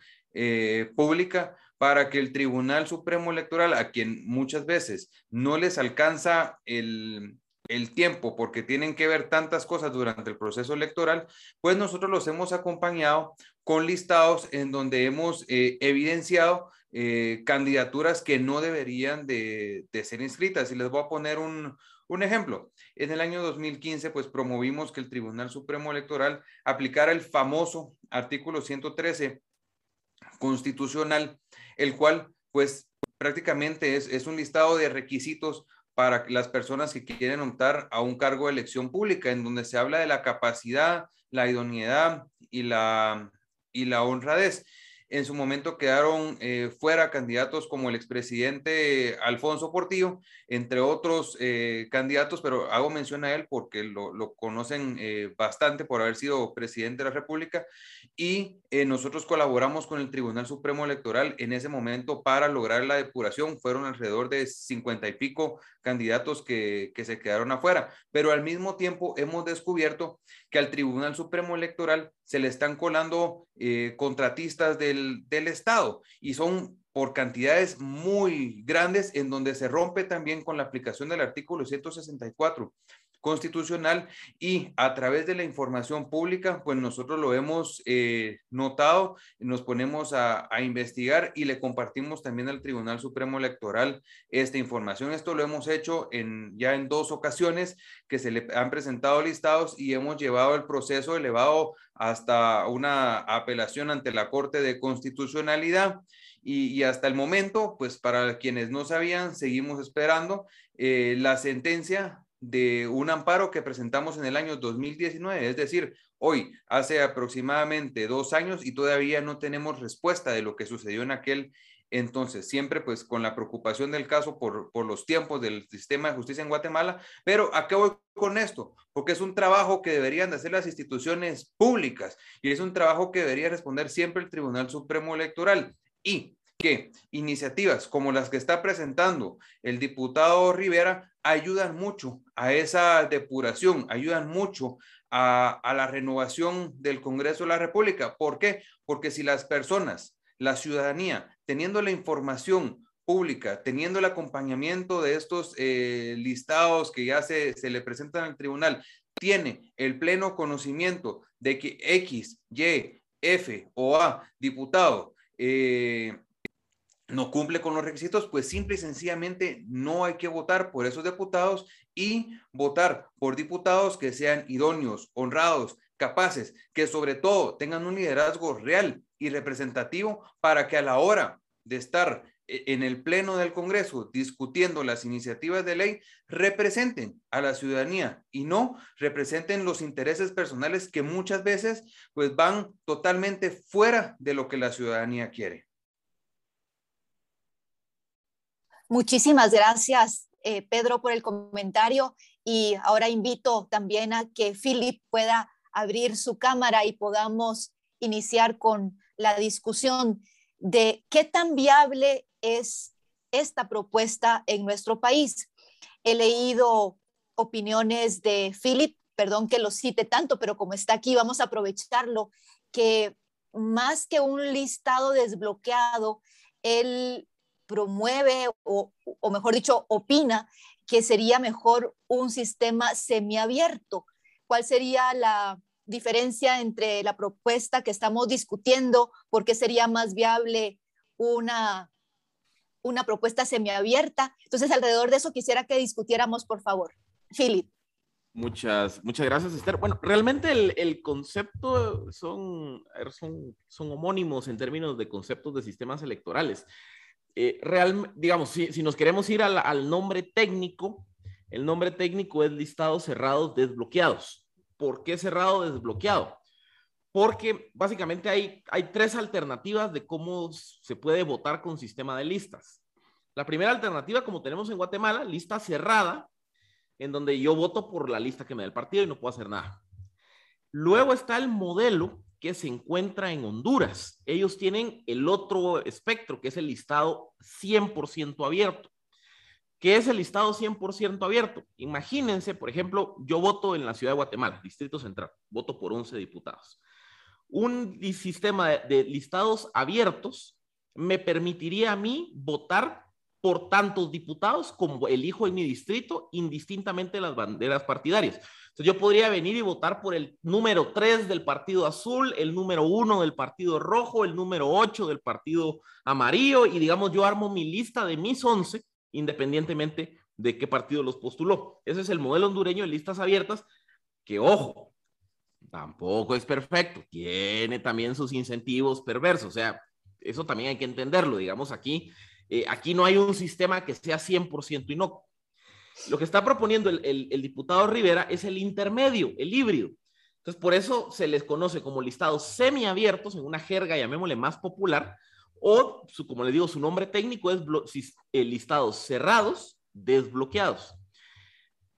pública para que el Tribunal Supremo Electoral, a quien muchas veces no les alcanza el, el tiempo porque tienen que ver tantas cosas durante el proceso electoral, pues nosotros los hemos acompañado con listados en donde hemos evidenciado eh, candidaturas que no deberían de, ser inscritas. Y les voy a poner un, ejemplo. En el año 2015, pues promovimos que el Tribunal Supremo Electoral aplicara el famoso artículo 113 constitucional, el cual, pues prácticamente es, es un listado de requisitos para las personas que quieren optar a un cargo de elección pública, en donde se habla de la capacidad, la idoneidad y la, y la honradez. en su momento quedaron eh, fuera candidatos como el expresidente Alfonso Portillo, entre otros eh, candidatos, pero hago mención a él porque lo, lo conocen eh, bastante por haber sido presidente de la República y nosotros colaboramos con el Tribunal Supremo Electoral en ese momento para lograr la depuración. Fueron alrededor de cincuenta y pico candidatos que, que se quedaron afuera, pero al mismo tiempo hemos descubierto que al Tribunal Supremo Electoral se le están colando eh, contratistas del, del Estado y son por cantidades muy grandes en donde se rompe también con la aplicación del artículo 164 constitucional y a través de la información pública, pues nosotros lo hemos eh, notado, nos ponemos a, investigar y le compartimos también al Tribunal Supremo Electoral esta información. Esto lo hemos hecho en, ya en dos ocasiones que se le han presentado listados y hemos llevado el proceso elevado hasta una apelación ante la Corte de Constitucionalidad. Y, hasta el momento, pues para quienes no sabían, seguimos esperando eh, la sentencia de un amparo que presentamos en el año 2019, es decir, hoy, hace aproximadamente dos años y todavía no tenemos respuesta de lo que sucedió en aquel entonces, siempre pues con la preocupación del caso por, por los tiempos del sistema de justicia en Guatemala, pero ¿a qué voy con esto? Porque es un trabajo que deberían de hacer las instituciones públicas y es un trabajo que debería responder siempre el Tribunal Supremo Electoral. Y que iniciativas como las que está presentando el diputado Rivera ayudan mucho a esa depuración, ayudan mucho a, la renovación del Congreso de la República. ¿Por qué? Porque si las personas, la ciudadanía, teniendo la información pública, teniendo el acompañamiento de estos eh, listados que ya se, se le presentan al tribunal, tiene el pleno conocimiento de que X, Y, F o A diputado eh, no cumple con los requisitos, pues simple y sencillamente no hay que votar por esos diputados y votar por diputados que sean idóneos, honrados, capaces, que sobre todo tengan un liderazgo real y representativo para que a la hora de estar e-, en el Pleno del Congreso discutiendo las iniciativas de ley representen a la ciudadanía y no representen los intereses personales que muchas veces pues van totalmente fuera de lo que la ciudadanía quiere. Muchísimas gracias, eh, Pedro, por el comentario y ahora invito también a que Philip pueda abrir su cámara y podamos iniciar con la discusión de qué tan viable es esta propuesta en nuestro país. He leído opiniones de Philip, perdón que lo cite tanto, pero como está aquí, vamos a aprovecharlo, que más que un listado desbloqueado, él promueve o, o mejor dicho, opina que sería mejor un sistema semiabierto. ¿Cuál sería la diferencia entre la propuesta que estamos discutiendo? ¿Por qué sería más viable una, una propuesta semiabierta? Entonces, alrededor de eso quisiera que discutiéramos, por favor. Philip. Muchas, muchas gracias, Esther. Bueno, realmente el, el concepto son, son, son homónimos en términos de conceptos de sistemas electorales. Eh, real, digamos, si, si, nos queremos ir al, al, nombre técnico, el nombre técnico es listados cerrados desbloqueados. ¿Por qué cerrado desbloqueado? Porque básicamente hay, hay tres alternativas de cómo se puede votar con sistema de listas. La primera alternativa, como tenemos en Guatemala, lista cerrada, en donde yo voto por la lista que me da el partido y no puedo hacer nada. Luego está el modelo que se encuentra en Honduras. Ellos tienen el otro espectro, que es el listado 100% abierto. ¿Qué es el listado 100% abierto? Imagínense, por ejemplo, yo voto en la ciudad de Guatemala, Distrito Central, voto por 11 diputados. Un sistema de, listados abiertos me permitiría a mí votar por tantos diputados como elijo en mi distrito, indistintamente las banderas partidarias. Entonces yo podría venir y votar por el número 3 del Partido Azul, el número 1 del Partido Rojo, el número 8 del Partido Amarillo y digamos yo armo mi lista de mis 11 independientemente de qué partido los postuló. Ese es el modelo hondureño de listas abiertas que, ojo, tampoco es perfecto, tiene también sus incentivos perversos, o sea, eso también hay que entenderlo, digamos aquí, eh, aquí no hay un sistema que sea 100% inocuo. Lo que está proponiendo el, diputado Rivera es el intermedio, el híbrido. Entonces, por eso se les conoce como listados semiabiertos en una jerga, llamémosle más popular, o, como les digo, su nombre técnico es eh, listados cerrados desbloqueados.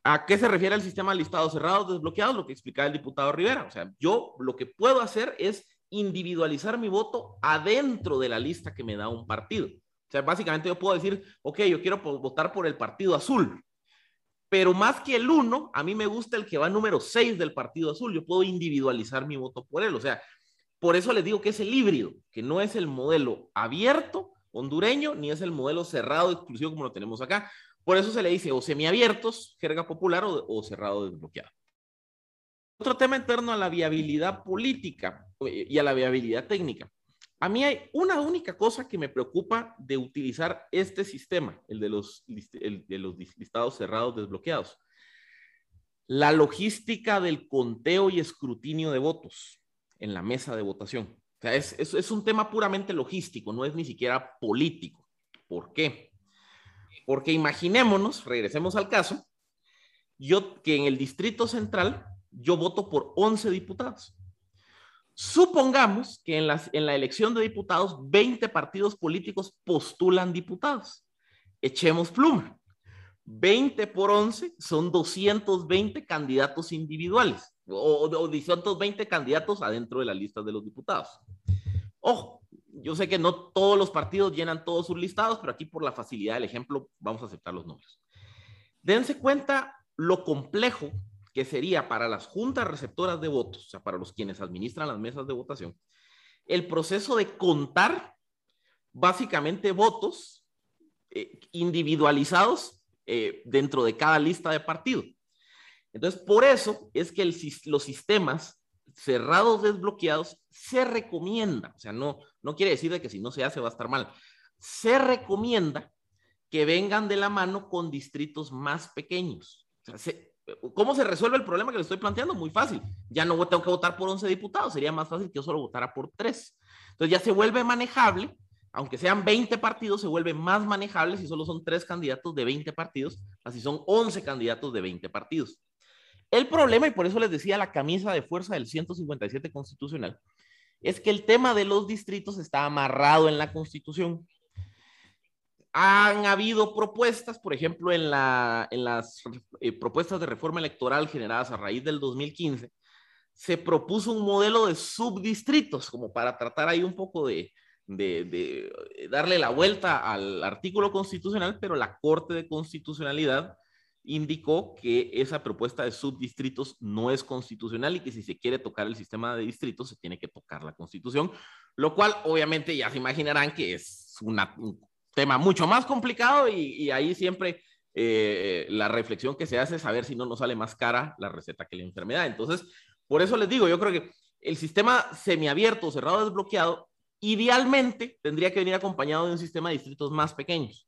¿A qué se refiere el sistema de listados cerrados desbloqueados? Lo que explicaba el diputado Rivera. O sea, yo lo que puedo hacer es individualizar mi voto adentro de la lista que me da un partido. O sea, básicamente yo puedo decir, ok, yo quiero votar por el partido azul, pero más que el uno, a mí me gusta el que va número 6 del partido azul. Yo puedo individualizar mi voto por él. O sea, por eso les digo que es el híbrido, que no es el modelo abierto hondureño, ni es el modelo cerrado exclusivo como lo tenemos acá. Por eso se le dice o semiabiertos, jerga popular, o, o cerrado desbloqueado. Otro tema en torno a la viabilidad política eh, y a la viabilidad técnica. A mí hay una única cosa que me preocupa de utilizar este sistema, el de los, listados cerrados desbloqueados. La logística del conteo y escrutinio de votos en la mesa de votación. O sea, es, es un tema puramente logístico, no es ni siquiera político. ¿Por qué? Porque imaginémonos, regresemos al caso, yo que en el Distrito Central yo voto por 11 diputados. Supongamos que en, las, en la elección de diputados 20 partidos políticos postulan diputados. Echemos pluma. 20 por 11 son 220 candidatos individuales o, o 220 candidatos adentro de la lista de los diputados. Ojo, yo sé que no todos los partidos llenan todos sus listados, pero aquí por la facilidad del ejemplo vamos a aceptar los números. Dense cuenta lo complejo que sería para las juntas receptoras de votos, o sea, para los quienes administran las mesas de votación, el proceso de contar básicamente votos eh, individualizados eh, dentro de cada lista de partido. Entonces, por eso es que los sistemas cerrados desbloqueados se recomienda, o sea, no, no quiere decir de que si no se hace va a estar mal, se recomienda que vengan de la mano con distritos más pequeños. ¿Cómo se resuelve el problema que le estoy planteando? Muy fácil. Ya no tengo que votar por 11 diputados, sería más fácil que yo solo votara por 3. Entonces ya se vuelve manejable, aunque sean 20 partidos, se vuelve más manejable si solo son 3 candidatos de 20 partidos, así son 11 candidatos de 20 partidos. El problema, y por eso les decía la camisa de fuerza del 157 constitucional, es que el tema de los distritos está amarrado en la constitución. Han habido propuestas, por ejemplo, en, la, en las eh, propuestas de reforma electoral generadas a raíz del 2015, se propuso un modelo de subdistritos, como para tratar ahí un poco de, de, de darle la vuelta al artículo constitucional, pero la Corte de Constitucionalidad indicó que esa propuesta de subdistritos no es constitucional y que si se quiere tocar el sistema de distritos se tiene que tocar la constitución, lo cual obviamente ya se imaginarán que es un tema mucho más complicado y, ahí siempre eh, la reflexión que se hace es saber si no nos sale más cara la receta que la enfermedad. Entonces, por eso les digo, yo creo que el sistema semiabierto, cerrado, desbloqueado, idealmente tendría que venir acompañado de un sistema de distritos más pequeños.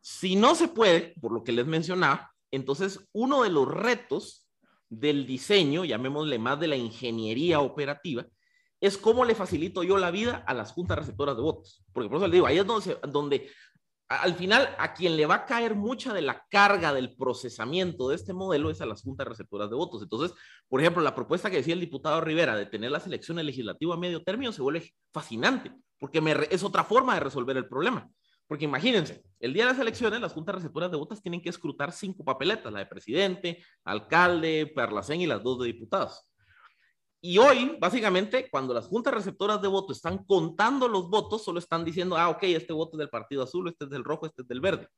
Si no se puede, por lo que les mencionaba, entonces, uno de los retos del diseño, llamémosle más de la ingeniería operativa, es cómo le facilito yo la vida a las juntas receptoras de votos. Porque por eso le digo, ahí es donde, donde al final a quien le va a caer mucha de la carga del procesamiento de este modelo es a las juntas receptoras de votos. Entonces, por ejemplo, la propuesta que decía el diputado Rivera de tener las elecciones legislativas a medio término se vuelve fascinante, porque es otra forma de resolver el problema. Porque imagínense, el día de las elecciones, las juntas receptoras de votos tienen que escrutar cinco papeletas, la de presidente, alcalde, parlacén y las dos de diputados. Y hoy, básicamente, cuando las juntas receptoras de votos están contando los votos, solo están diciendo, ah, ok, este voto es del partido azul, este es del rojo, este es del verde.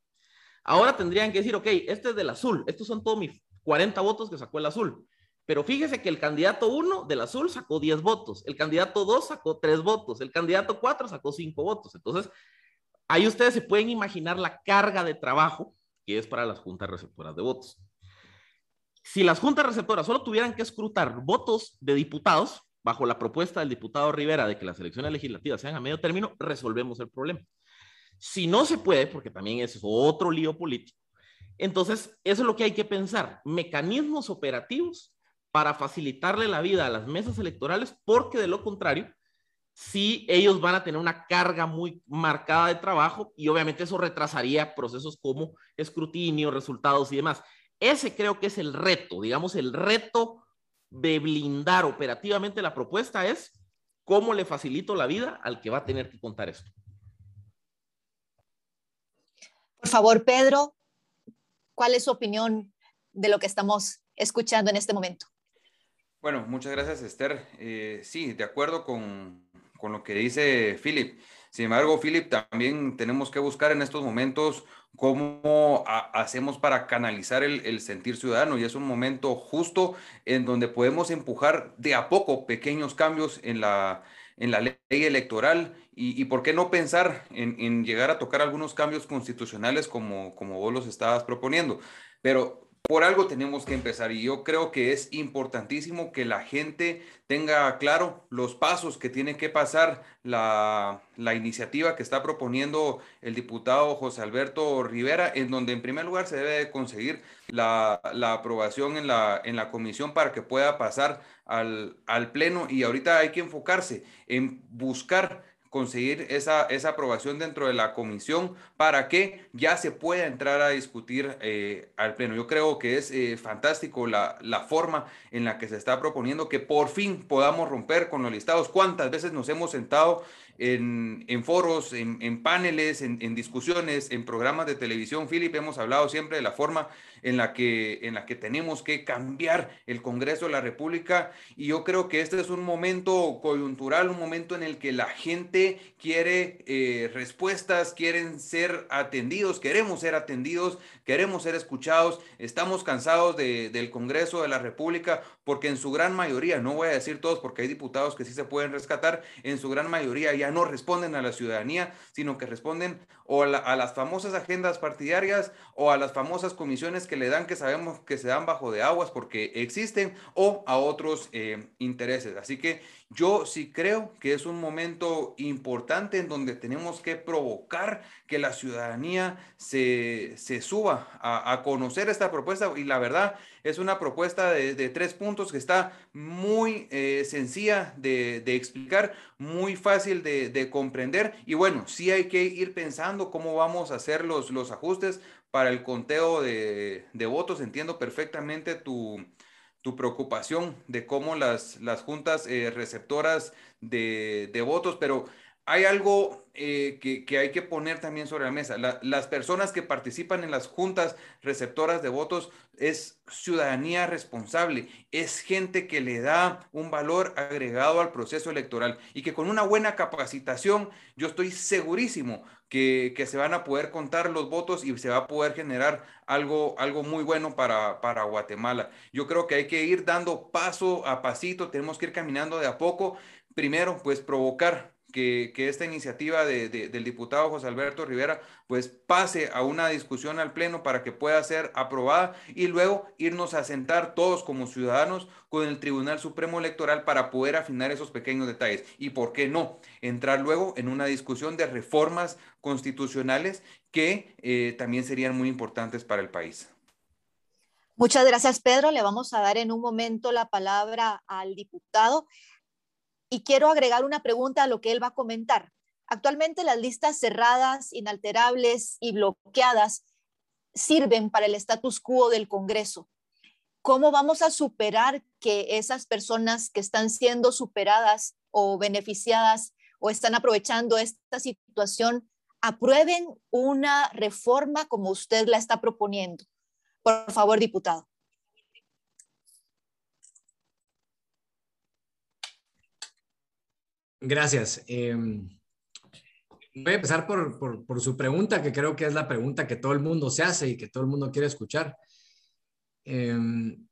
Ahora tendrían que decir, ok, este es del azul, estos son todos mis 40 votos que sacó el azul. Pero fíjese que el candidato 1 del azul sacó 10 votos, el candidato 2 sacó 3 votos, el candidato 4 sacó 5 votos. Entonces, Ahí ustedes se pueden imaginar la carga de trabajo que es para las juntas receptoras de votos. Si las juntas receptoras solo tuvieran que escrutar votos de diputados, bajo la propuesta del diputado Rivera de que las elecciones legislativas sean a medio término, resolvemos el problema. Si no se puede, porque también es otro lío político, entonces eso es lo que hay que pensar, mecanismos operativos para facilitarle la vida a las mesas electorales, porque de lo contrario, sí ellos van a tener una carga muy marcada de trabajo y obviamente eso retrasaría procesos como escrutinio, resultados y demás. Ese creo que es el reto, digamos, el reto de blindar operativamente la propuesta es cómo le facilito la vida al que va a tener que contar esto. Por favor, Pedro, ¿cuál es su opinión de lo que estamos escuchando en este momento? Bueno, muchas gracias, Esther. Eh, sí, de acuerdo con, con lo que dice Philip. Sin embargo, Philip, también tenemos que buscar en estos momentos cómo hacemos para canalizar el, sentir ciudadano y es un momento justo en donde podemos empujar de a poco pequeños cambios en la, en la ley electoral y, por qué no pensar en, llegar a tocar algunos cambios constitucionales como, como vos los estabas proponiendo. Pero por algo tenemos que empezar y yo creo que es importantísimo que la gente tenga claro los pasos que tiene que pasar la, iniciativa que está proponiendo el diputado José Alberto Rivera, en donde en primer lugar se debe conseguir la, aprobación en la, en la comisión para que pueda pasar al, al pleno y ahorita hay que enfocarse en buscar conseguir esa, esa aprobación dentro de la comisión para que ya se pueda entrar a discutir eh, al pleno. Yo creo que es eh, fantástico la, la, forma en la que se está proponiendo que por fin podamos romper con los listados. ¿Cuántas veces nos hemos sentado en, foros, en, paneles, en, discusiones, en programas de televisión? Philip, hemos hablado siempre de la forma en la, que, en la que tenemos que cambiar el Congreso de la República y yo creo que este es un momento coyuntural, un momento en el que la gente quiere eh, respuestas, quieren ser atendidos, queremos ser atendidos, queremos ser escuchados, estamos cansados de, del Congreso de la República porque en su gran mayoría, no voy a decir todos porque hay diputados que sí se pueden rescatar, en su gran mayoría ya no responden a la ciudadanía, sino que responden o a, las famosas agendas partidarias o a las famosas comisiones que le dan que sabemos que se dan bajo de aguas porque existen o a otros eh, intereses. Así que yo sí creo que es un momento importante en donde tenemos que provocar que la ciudadanía se, suba a, conocer esta propuesta y la verdad es una propuesta de, tres puntos que está muy eh, sencilla de, explicar, muy fácil de, comprender y bueno, sí hay que ir pensando cómo vamos a hacer los, los ajustes para el conteo de, votos. Entiendo perfectamente tu tu preocupación de cómo las, las juntas eh, receptoras de, de, votos, pero hay algo eh, que, que, hay que poner también sobre la mesa. las personas que participan en las juntas receptoras de votos es ciudadanía responsable, es gente que le da un valor agregado al proceso electoral y que con una buena capacitación, yo estoy segurísimo que, se van a poder contar los votos y se va a poder generar algo, algo muy bueno para, para Guatemala. Yo creo que hay que ir dando paso a pasito, tenemos que ir caminando de a poco. Primero, pues provocar que, esta iniciativa del diputado José Alberto Rivera pues pase a una discusión al Pleno para que pueda ser aprobada y luego irnos a sentar todos como ciudadanos con el Tribunal Supremo Electoral para poder afinar esos pequeños detalles. Y por qué no, entrar luego en una discusión de reformas constitucionales que eh, también serían muy importantes para el país. Muchas gracias, Pedro. Le vamos a dar en un momento la palabra al diputado. Y quiero agregar una pregunta a lo que él va a comentar. Actualmente las listas cerradas, inalterables y bloqueadas sirven para el status quo del Congreso. ¿Cómo vamos a superar que esas personas que están siendo superadas o beneficiadas o están aprovechando esta situación aprueben una reforma como usted la está proponiendo? Por favor, diputado. Gracias. Em, voy a empezar por, su pregunta, que creo que es la pregunta que todo el mundo se hace y que todo el mundo quiere escuchar. Em,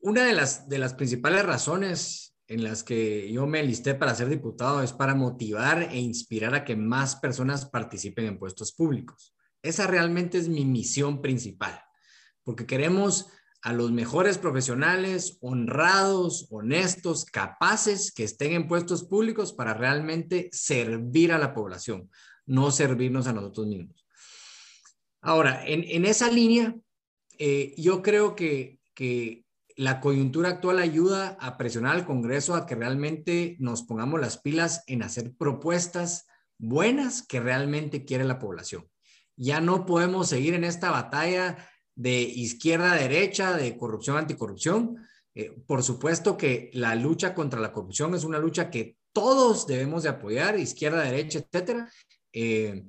una de las, de las principales razones en las que yo me enlisté para ser diputado es para motivar e inspirar a que más personas participen en puestos públicos. Esa realmente es mi misión principal, porque queremos a los mejores profesionales, honrados, honestos, capaces, que estén en puestos públicos para realmente servir a la población, no servirnos a nosotros mismos. Ahora, en, esa línea, eh, yo creo que, que la coyuntura actual ayuda a presionar al Congreso a que realmente nos pongamos las pilas en hacer propuestas buenas que realmente quiere la población. Ya no podemos seguir en esta batalla de izquierda a derecha, de corrupción anticorrupción, Eh, por supuesto que la lucha contra la corrupción es una lucha que todos debemos de apoyar, izquierda, derecha, etcétera. Eh,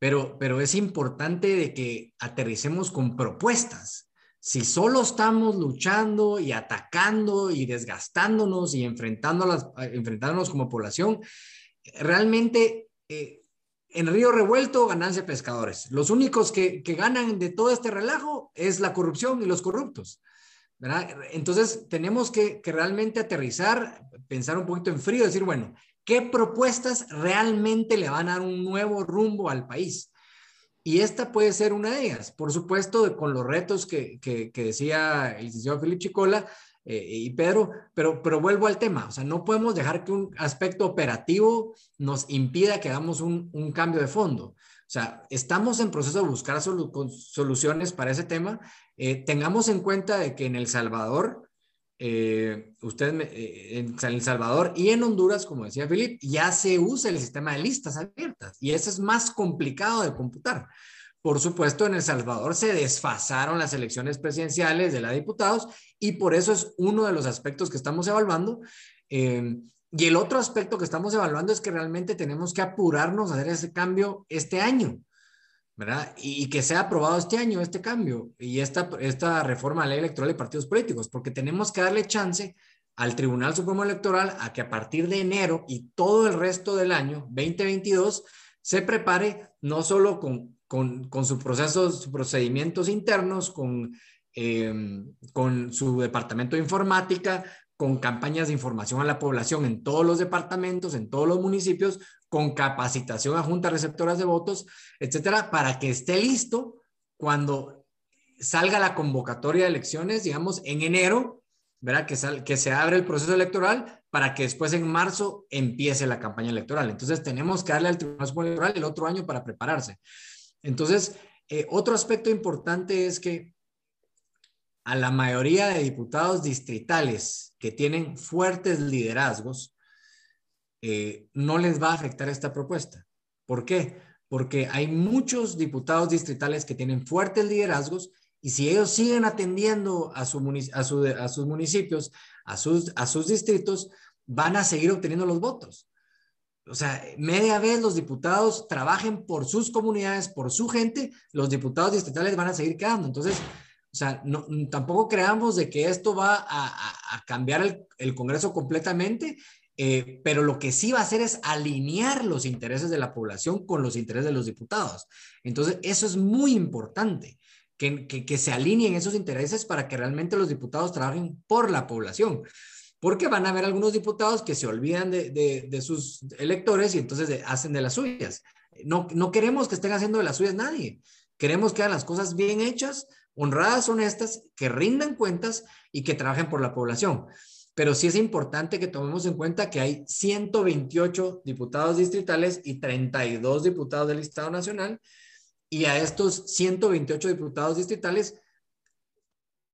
pero, pero es importante de que aterricemos con propuestas. Si solo estamos luchando y atacando y desgastándonos y enfrentándonos, enfrentándonos como población, realmente eh, en Río Revuelto ganancia pescadores. Los únicos que, que, ganan de todo este relajo es la corrupción y los corruptos. ¿verdad? Entonces tenemos que, que realmente aterrizar, pensar un poquito en frío, decir, bueno, ¿qué propuestas realmente le van a dar un nuevo rumbo al país? Y esta puede ser una de ellas, por supuesto, con los retos que, que, decía el licenciado Felipe Chicola eh, y Pedro, pero, pero vuelvo al tema, o sea, no podemos dejar que un aspecto operativo nos impida que hagamos un, un cambio de fondo. O sea, estamos en proceso de buscar soluciones para ese tema. Eh, tengamos en cuenta de que en El Salvador, eh, usted en El Salvador y en Honduras, como decía Felipe, ya se usa el sistema de listas abiertas y eso es más complicado de computar. Por supuesto, en El Salvador se desfasaron las elecciones presidenciales de la diputados y por eso es uno de los aspectos que estamos evaluando. Eh, y el otro aspecto que estamos evaluando es que realmente tenemos que apurarnos a hacer ese cambio este año, ¿verdad? Y, que sea aprobado este año este cambio y esta, esta reforma a la ley electoral de partidos políticos, porque tenemos que darle chance al Tribunal Supremo Electoral a que a partir de enero y todo el resto del año 2022 se prepare no solo con, con, con sus procesos, sus procedimientos internos, con, eh, con su departamento de informática, con campañas de información a la población en todos los departamentos, en todos los municipios, con capacitación a juntas receptoras de votos, etcétera, para que esté listo cuando salga la convocatoria de elecciones, digamos, en enero, ¿verdad? Que, se abre el proceso electoral para que después en marzo empiece la campaña electoral. Entonces tenemos que darle al Tribunal Electoral el otro año para prepararse. Entonces, eh, otro aspecto importante es que a la mayoría de diputados distritales que tienen fuertes liderazgos, eh, no les va a afectar esta propuesta. ¿Por qué? Porque hay muchos diputados distritales que tienen fuertes liderazgos y si ellos siguen atendiendo a, su, a, sus municipios, a sus, a sus distritos, van a seguir obteniendo los votos. O sea, media vez los diputados trabajen por sus comunidades, por su gente, los diputados distritales van a seguir quedando. Entonces, o sea, no, tampoco creamos de que esto va a, cambiar el, Congreso completamente, eh, pero lo que sí va a hacer es alinear los intereses de la población con los intereses de los diputados. Entonces, eso es muy importante, que, que, se alineen esos intereses para que realmente los diputados trabajen por la población porque van a haber algunos diputados que se olvidan de, de, de sus electores y entonces hacen de las suyas. No, no queremos que estén haciendo de las suyas nadie. Queremos que hagan las cosas bien hechas honradas, honestas, que rindan cuentas y que trabajen por la población. Pero sí es importante que tomemos en cuenta que hay 128 diputados distritales y 32 diputados del Estado Nacional. Y a estos 128 diputados distritales,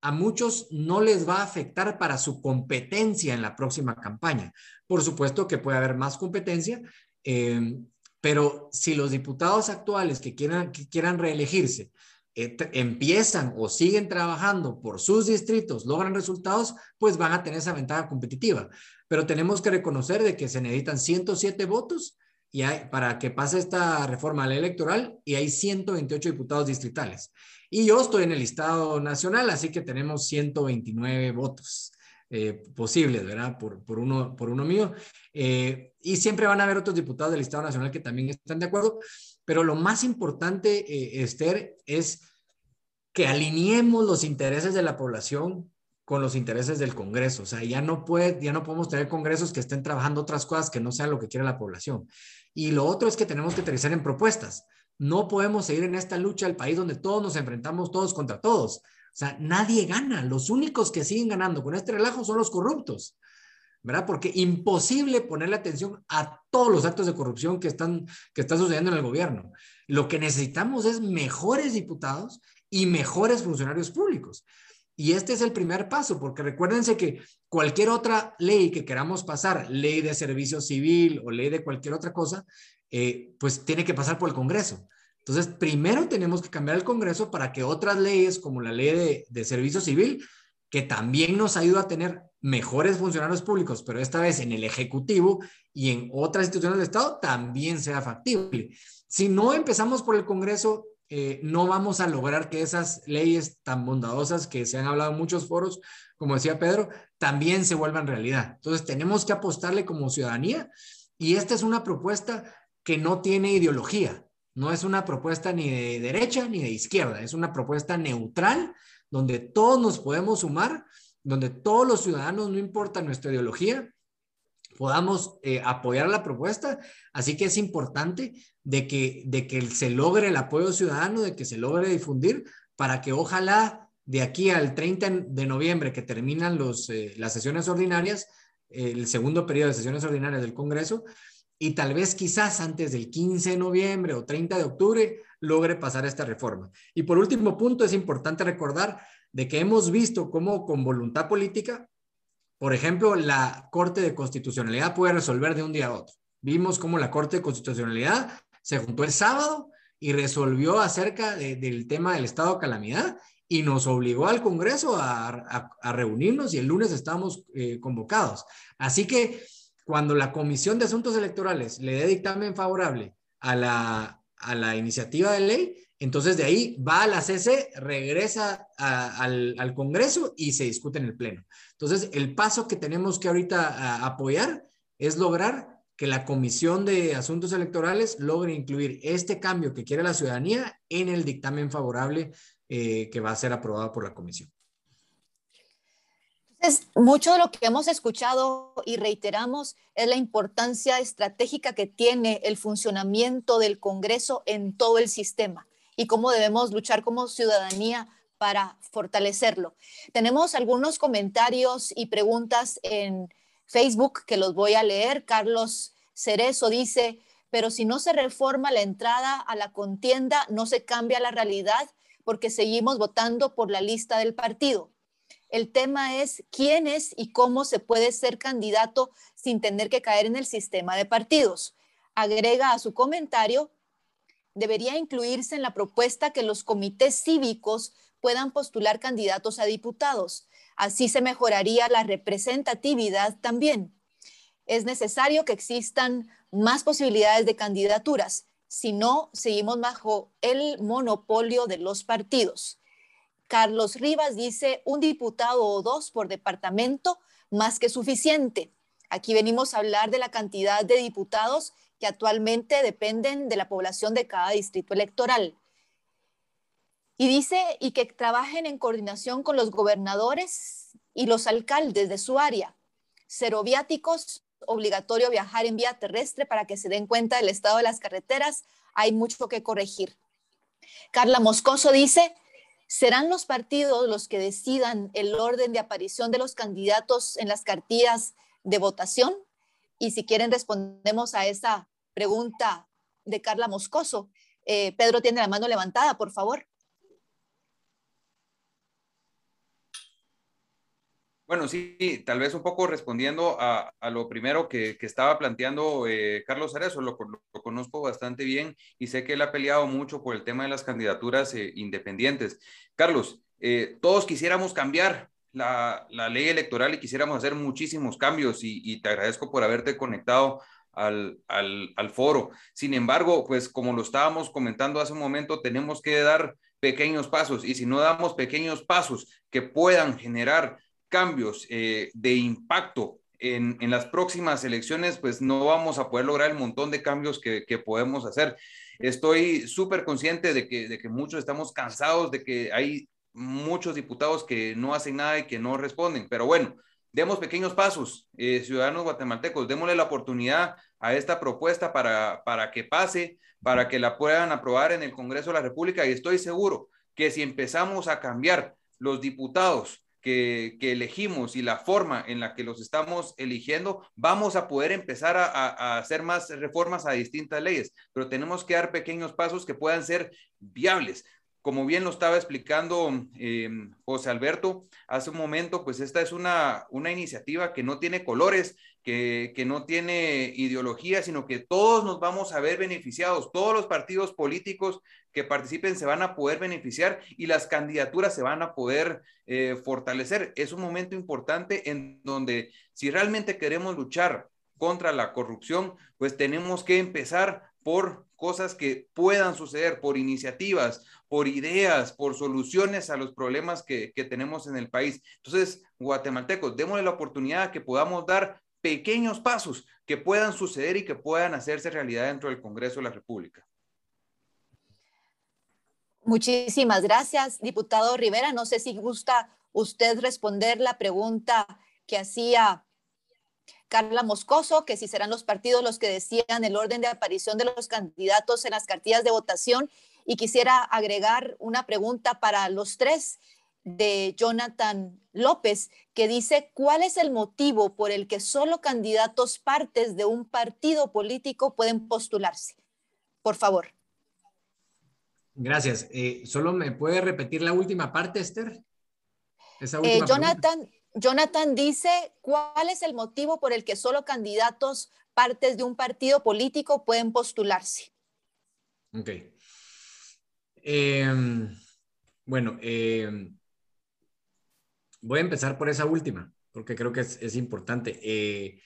a muchos no les va a afectar para su competencia en la próxima campaña. Por supuesto que puede haber más competencia, eh, pero si los diputados actuales que quieran, que quieran reelegirse empiezan o siguen trabajando por sus distritos, logran resultados, pues van a tener esa ventaja competitiva. Pero tenemos que reconocer de que se necesitan 107 votos y hay, para que pase esta reforma electoral y hay 128 diputados distritales. Y yo estoy en el listado nacional, así que tenemos 129 votos. Eh, posibles, ¿verdad? Por, por, uno, por uno mío. Eh, y siempre van a haber otros diputados del Estado Nacional que también están de acuerdo, pero lo más importante, eh, Esther, es que alineemos los intereses de la población con los intereses del Congreso. O sea, ya no, puede, ya no podemos tener congresos que estén trabajando otras cosas que no sean lo que quiere la población. Y lo otro es que tenemos que aterrizar en propuestas. No podemos seguir en esta lucha del país donde todos nos enfrentamos todos contra todos. O sea, nadie gana. Los únicos que siguen ganando con este relajo son los corruptos. ¿Verdad? Porque imposible ponerle atención a todos los actos de corrupción que están, que están sucediendo en el gobierno. Lo que necesitamos es mejores diputados y mejores funcionarios públicos. Y este es el primer paso, porque recuérdense que cualquier otra ley que queramos pasar, ley de servicio civil o ley de cualquier otra cosa, eh, pues tiene que pasar por el Congreso. Entonces, primero tenemos que cambiar el Congreso para que otras leyes, como la ley de, de servicio civil, que también nos ayuda a tener mejores funcionarios públicos, pero esta vez en el Ejecutivo y en otras instituciones del Estado también sea factible. Si no empezamos por el Congreso, eh, no vamos a lograr que esas leyes tan bondadosas que se han hablado en muchos foros, como decía Pedro, también se vuelvan realidad. Entonces tenemos que apostarle como ciudadanía y esta es una propuesta que no tiene ideología, no es una propuesta ni de derecha ni de izquierda, es una propuesta neutral donde todos nos podemos sumar, donde todos los ciudadanos, no importa nuestra ideología, podamos eh, apoyar la propuesta. Así que es importante de que, de que se logre el apoyo ciudadano, de que se logre difundir para que ojalá de aquí al 30 de noviembre que terminan los, eh, las sesiones ordinarias, el segundo periodo de sesiones ordinarias del Congreso, y tal vez quizás antes del 15 de noviembre o 30 de octubre logre pasar esta reforma. Y por último punto, es importante recordar de que hemos visto cómo con voluntad política, por ejemplo, la Corte de Constitucionalidad puede resolver de un día a otro. Vimos cómo la Corte de Constitucionalidad se juntó el sábado y resolvió acerca del tema del estado de calamidad y nos obligó al Congreso a, reunirnos y el lunes estamos eh, convocados. Así que cuando la Comisión de Asuntos Electorales le dé dictamen favorable a la, a la iniciativa de ley, entonces de ahí va a la CC, regresa al, al, Congreso y se discute en el Pleno. Entonces el paso que tenemos que ahorita apoyar es lograr que la Comisión de Asuntos Electorales logre incluir este cambio que quiere la ciudadanía en el dictamen favorable eh, que va a ser aprobado por la Comisión. Entonces, mucho de lo que hemos escuchado y reiteramos es la importancia estratégica que tiene el funcionamiento del Congreso en todo el sistema y cómo debemos luchar como ciudadanía para fortalecerlo. Tenemos algunos comentarios y preguntas en Facebook que los voy a leer. Carlos Cerezo dice, pero si no se reforma la entrada a la contienda, no se cambia la realidad porque seguimos votando por la lista del partido. El tema es quién es y cómo se puede ser candidato sin tener que caer en el sistema de partidos. Agrega a su comentario, debería incluirse en la propuesta que los comités cívicos puedan postular candidatos a diputados. Así se mejoraría la representatividad también. Es necesario que existan más posibilidades de candidaturas, si no, seguimos bajo el monopolio de los partidos. Carlos Rivas dice, un diputado o dos por departamento, más que suficiente. Aquí venimos a hablar de la cantidad de diputados que actualmente dependen de la población de cada distrito electoral. Y dice, y que trabajen en coordinación con los gobernadores y los alcaldes de su área. Cero viáticos, obligatorio viajar en vía terrestre para que se den cuenta del estado de las carreteras. Hay mucho que corregir. Carla Moscoso dice, serán los partidos los que decidan el orden de aparición de los candidatos en las cartillas de votación. Y si quieren respondemos a esa pregunta de Carla Moscoso. Eh, Pedro tiene la mano levantada, por favor. Bueno, sí, tal vez un poco respondiendo a, lo primero que, estaba planteando eh, Carlos Arezo, lo, conozco bastante bien y sé que él ha peleado mucho por el tema de las candidaturas eh, independientes. Carlos, eh, todos quisiéramos cambiar la, ley electoral y quisiéramos hacer muchísimos cambios y, te agradezco por haberte conectado al, al, foro. Sin embargo, pues como lo estábamos comentando hace un momento, tenemos que dar pequeños pasos y si no damos pequeños pasos que puedan generar cambios eh, de impacto en, las próximas elecciones, pues no vamos a poder lograr el montón de cambios que, podemos hacer. Estoy súper consciente de que, de que muchos estamos cansados, de que hay muchos diputados que no hacen nada y que no responden, pero bueno, demos pequeños pasos, eh, ciudadanos guatemaltecos, démosle la oportunidad a esta propuesta para, para que pase, para que la puedan aprobar en el Congreso de la República y estoy seguro que si empezamos a cambiar los diputados que, elegimos y la forma en la que los estamos eligiendo, vamos a poder empezar a, hacer más reformas a distintas leyes, pero tenemos que dar pequeños pasos que puedan ser viables. Como bien lo estaba explicando eh, José Alberto hace un momento, pues esta es una, una iniciativa que no tiene colores, que, que, no tiene ideología, sino que todos nos vamos a ver beneficiados, todos los partidos políticos que participen se van a poder beneficiar y las candidaturas se van a poder eh, fortalecer. Es un momento importante en donde si realmente queremos luchar contra la corrupción, pues tenemos que empezar por cosas que puedan suceder, por iniciativas, por ideas, por soluciones a los problemas que, que tenemos en el país. Entonces, guatemaltecos, démosle la oportunidad que podamos dar pequeños pasos que puedan suceder y que puedan hacerse realidad dentro del Congreso de la República. Muchísimas gracias, diputado Rivera. No sé si gusta usted responder la pregunta que hacía Carla Moscoso, que si serán los partidos los que decían el orden de aparición de los candidatos en las cartillas de votación. Y quisiera agregar una pregunta para los tres de Jonathan López, que dice, ¿cuál es el motivo por el que solo candidatos partes de un partido político pueden postularse? Por favor. Gracias. Eh, ¿Solo me puede repetir la última parte, Esther? Eh, Jonathan, Jonathan dice, ¿cuál es el motivo por el que solo candidatos partes de un partido político pueden postularse? Ok. Em, bueno, em, voy a empezar por esa última, porque creo que es, importante. Eh,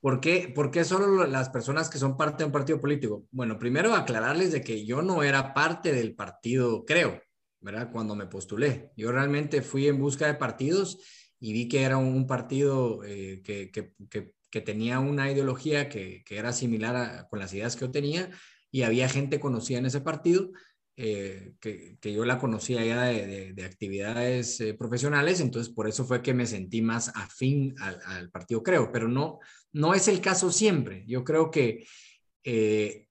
¿por, qué, ¿Por qué solo las personas que son parte de un partido político? Bueno, primero aclararles de que yo no era parte del partido, creo, ¿verdad? Cuando me postulé. Yo realmente fui en busca de partidos y vi que era un partido eh, que, que, tenía una ideología que, era similar con las ideas que yo tenía y había gente conocida en ese partido. Eh, que, yo la conocía ya de, de, actividades eh, profesionales, entonces por eso fue que me sentí más afín al, partido, creo, pero no, no es el caso siempre. Yo creo que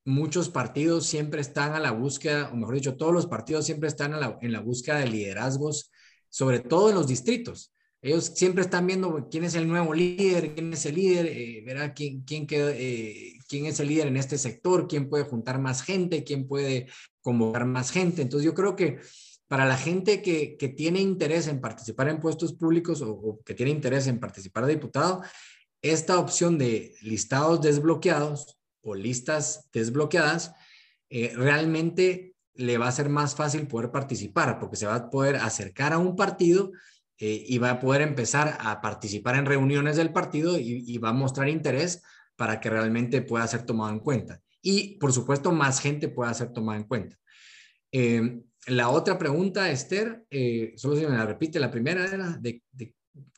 muchos partidos siempre están a la búsqueda, o mejor dicho, todos los partidos siempre están la, en la búsqueda de liderazgos, sobre todo en los distritos ellos siempre están viendo quién es el nuevo líder, quién es el líder, eh, verá quién, quién, eh, quién es el líder en este sector, quién puede juntar más gente, quién puede convocar más gente. Entonces yo creo que para la gente que, que tiene interés en participar en puestos públicos o, que tiene interés en participar de diputado, esta opción de listados desbloqueados o listas desbloqueadas eh, realmente le va a ser más fácil poder participar porque se va a poder acercar a un partido eh, y va a poder empezar a participar en reuniones del partido y, va a mostrar interés para que realmente pueda ser tomado en cuenta. Y, por supuesto, más gente pueda ser tomada en cuenta. Eh, la otra pregunta, Esther, eh, solo si me la repite, la primera era, de,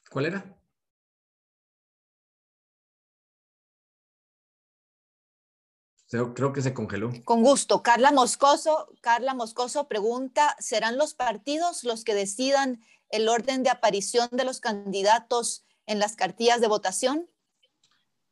¿cuál era? Creo que se congeló. Con gusto. Carla Moscoso, Carla Moscoso pregunta, ¿serán los partidos los que decidan el orden de aparición de los candidatos en las cartillas de votación?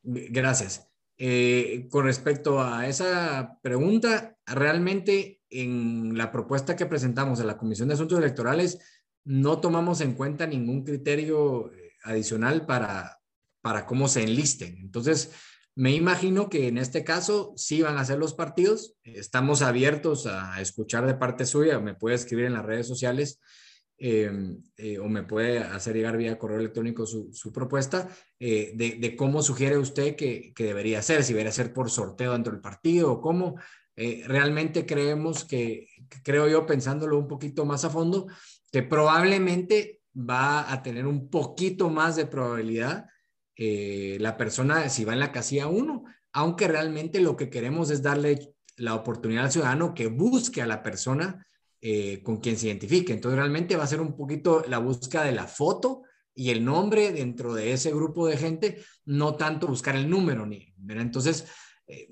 Gracias. Eh, con respecto a esa pregunta, realmente en la propuesta que presentamos a la Comisión de Asuntos Electorales no tomamos en cuenta ningún criterio eh, adicional para, para cómo se enlisten. Entonces, me imagino que en este caso sí van a ser los partidos. Estamos abiertos a escuchar de parte suya. Me puede escribir en las redes sociales Em, eh, o me puede hacer llegar vía correo electrónico su, propuesta eh, de, cómo sugiere usted que, debería ser, si debería ser por sorteo dentro del partido o cómo. Eh, realmente creemos que, creo yo, pensándolo un poquito más a fondo, que probablemente va a tener un poquito más de probabilidad la persona si va en la casilla 1, aunque realmente lo que queremos es darle la oportunidad al ciudadano que busque a la persona eh, con quien se identifique. Entonces realmente va a ser un poquito la búsqueda de la foto y el nombre dentro de ese grupo de gente, no tanto buscar el número. Ni, Entonces, eh,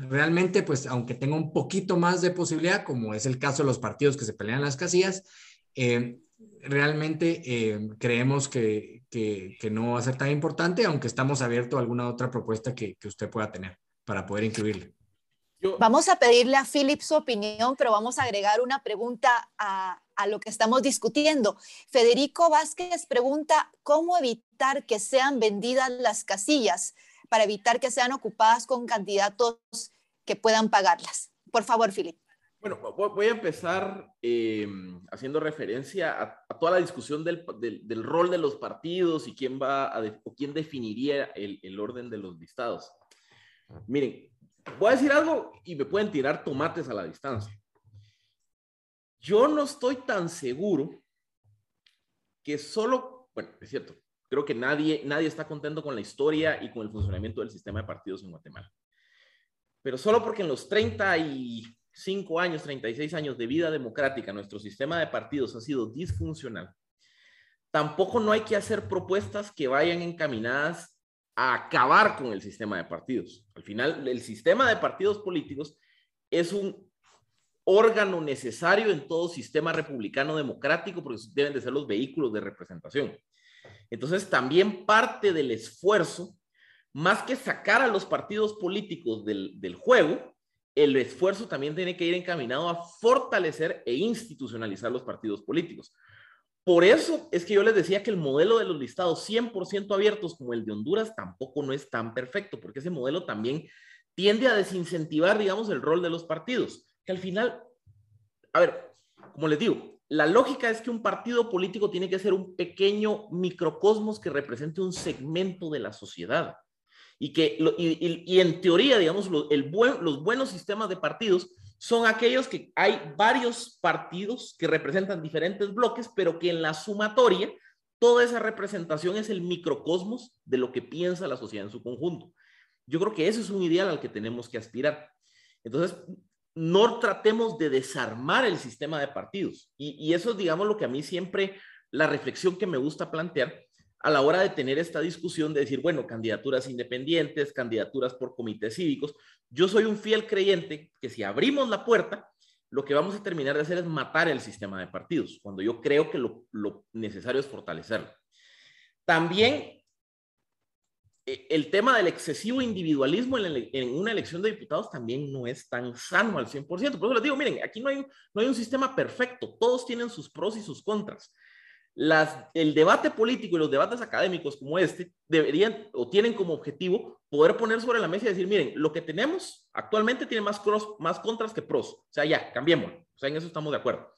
realmente, pues aunque tenga un poquito más de posibilidad, como es el caso de los partidos que se pelean las casillas, eh, realmente creemos que, que, no va a ser tan importante, aunque estamos abiertos a alguna otra propuesta que, que usted pueda tener para poder incluirle. Vamos a pedirle a Philip su opinión, pero vamos a agregar una pregunta a, lo que estamos discutiendo. Federico Vázquez pregunta, ¿cómo evitar que sean vendidas las casillas para evitar que sean ocupadas con candidatos que puedan pagarlas? Por favor, Philip. Bueno, voy a empezar eh, haciendo referencia a, toda la discusión del, del, rol de los partidos y quién va a o quién definiría el, el, orden de los listados. Miren, voy a decir algo y me pueden tirar tomates a la distancia. Yo no estoy tan seguro que solo, bueno, es cierto, creo que nadie, nadie está contento con la historia y con el funcionamiento del sistema de partidos en Guatemala. Pero solo porque en los 35 años, 36 años de vida democrática nuestro sistema de partidos ha sido disfuncional, tampoco no hay que hacer propuestas que vayan encaminadas a acabar con el sistema de partidos. Al final, el sistema de partidos políticos es un órgano necesario en todo sistema republicano democrático porque deben de ser los vehículos de representación. Entonces, también parte del esfuerzo, más que sacar a los partidos políticos del, del juego, el esfuerzo también tiene que ir encaminado a fortalecer e institucionalizar los partidos políticos. Por eso es que yo les decía que el modelo de los listados 100% abiertos como el de Honduras tampoco no es tan perfecto, porque ese modelo también tiende a desincentivar, digamos, el rol de los partidos que al final, a ver, como les digo, la lógica es que un partido político tiene que ser un pequeño microcosmos que represente un segmento de la sociedad. Y que, y, en teoría, digamos, los buenos sistemas de partidos son aquellos que hay varios partidos que representan diferentes bloques, pero que en la sumatoria, toda esa representación es el microcosmos de lo que piensa la sociedad en su conjunto. Yo creo que ese es un ideal al que tenemos que aspirar. Entonces, no tratemos de desarmar el sistema de partidos. Y, eso es, digamos, lo que a mí siempre, la reflexión que me gusta plantear a la hora de tener esta discusión de decir, bueno, candidaturas independientes, candidaturas por comités cívicos. Yo soy un fiel creyente que si abrimos la puerta, lo que vamos a terminar de hacer es matar el sistema de partidos, cuando yo creo que lo, necesario es fortalecerlo. También eh, el tema del excesivo individualismo en, una elección de diputados también no es tan sano al 100%. Por eso les digo, miren, aquí no hay, no hay un sistema perfecto, todos tienen sus pros y sus contras. Las, el debate político y los debates académicos como este deberían o tienen como objetivo poder poner sobre la mesa y decir, miren, lo que tenemos actualmente tiene más, más contras que pros. O sea, ya, cambiemos. O sea, en eso estamos de acuerdo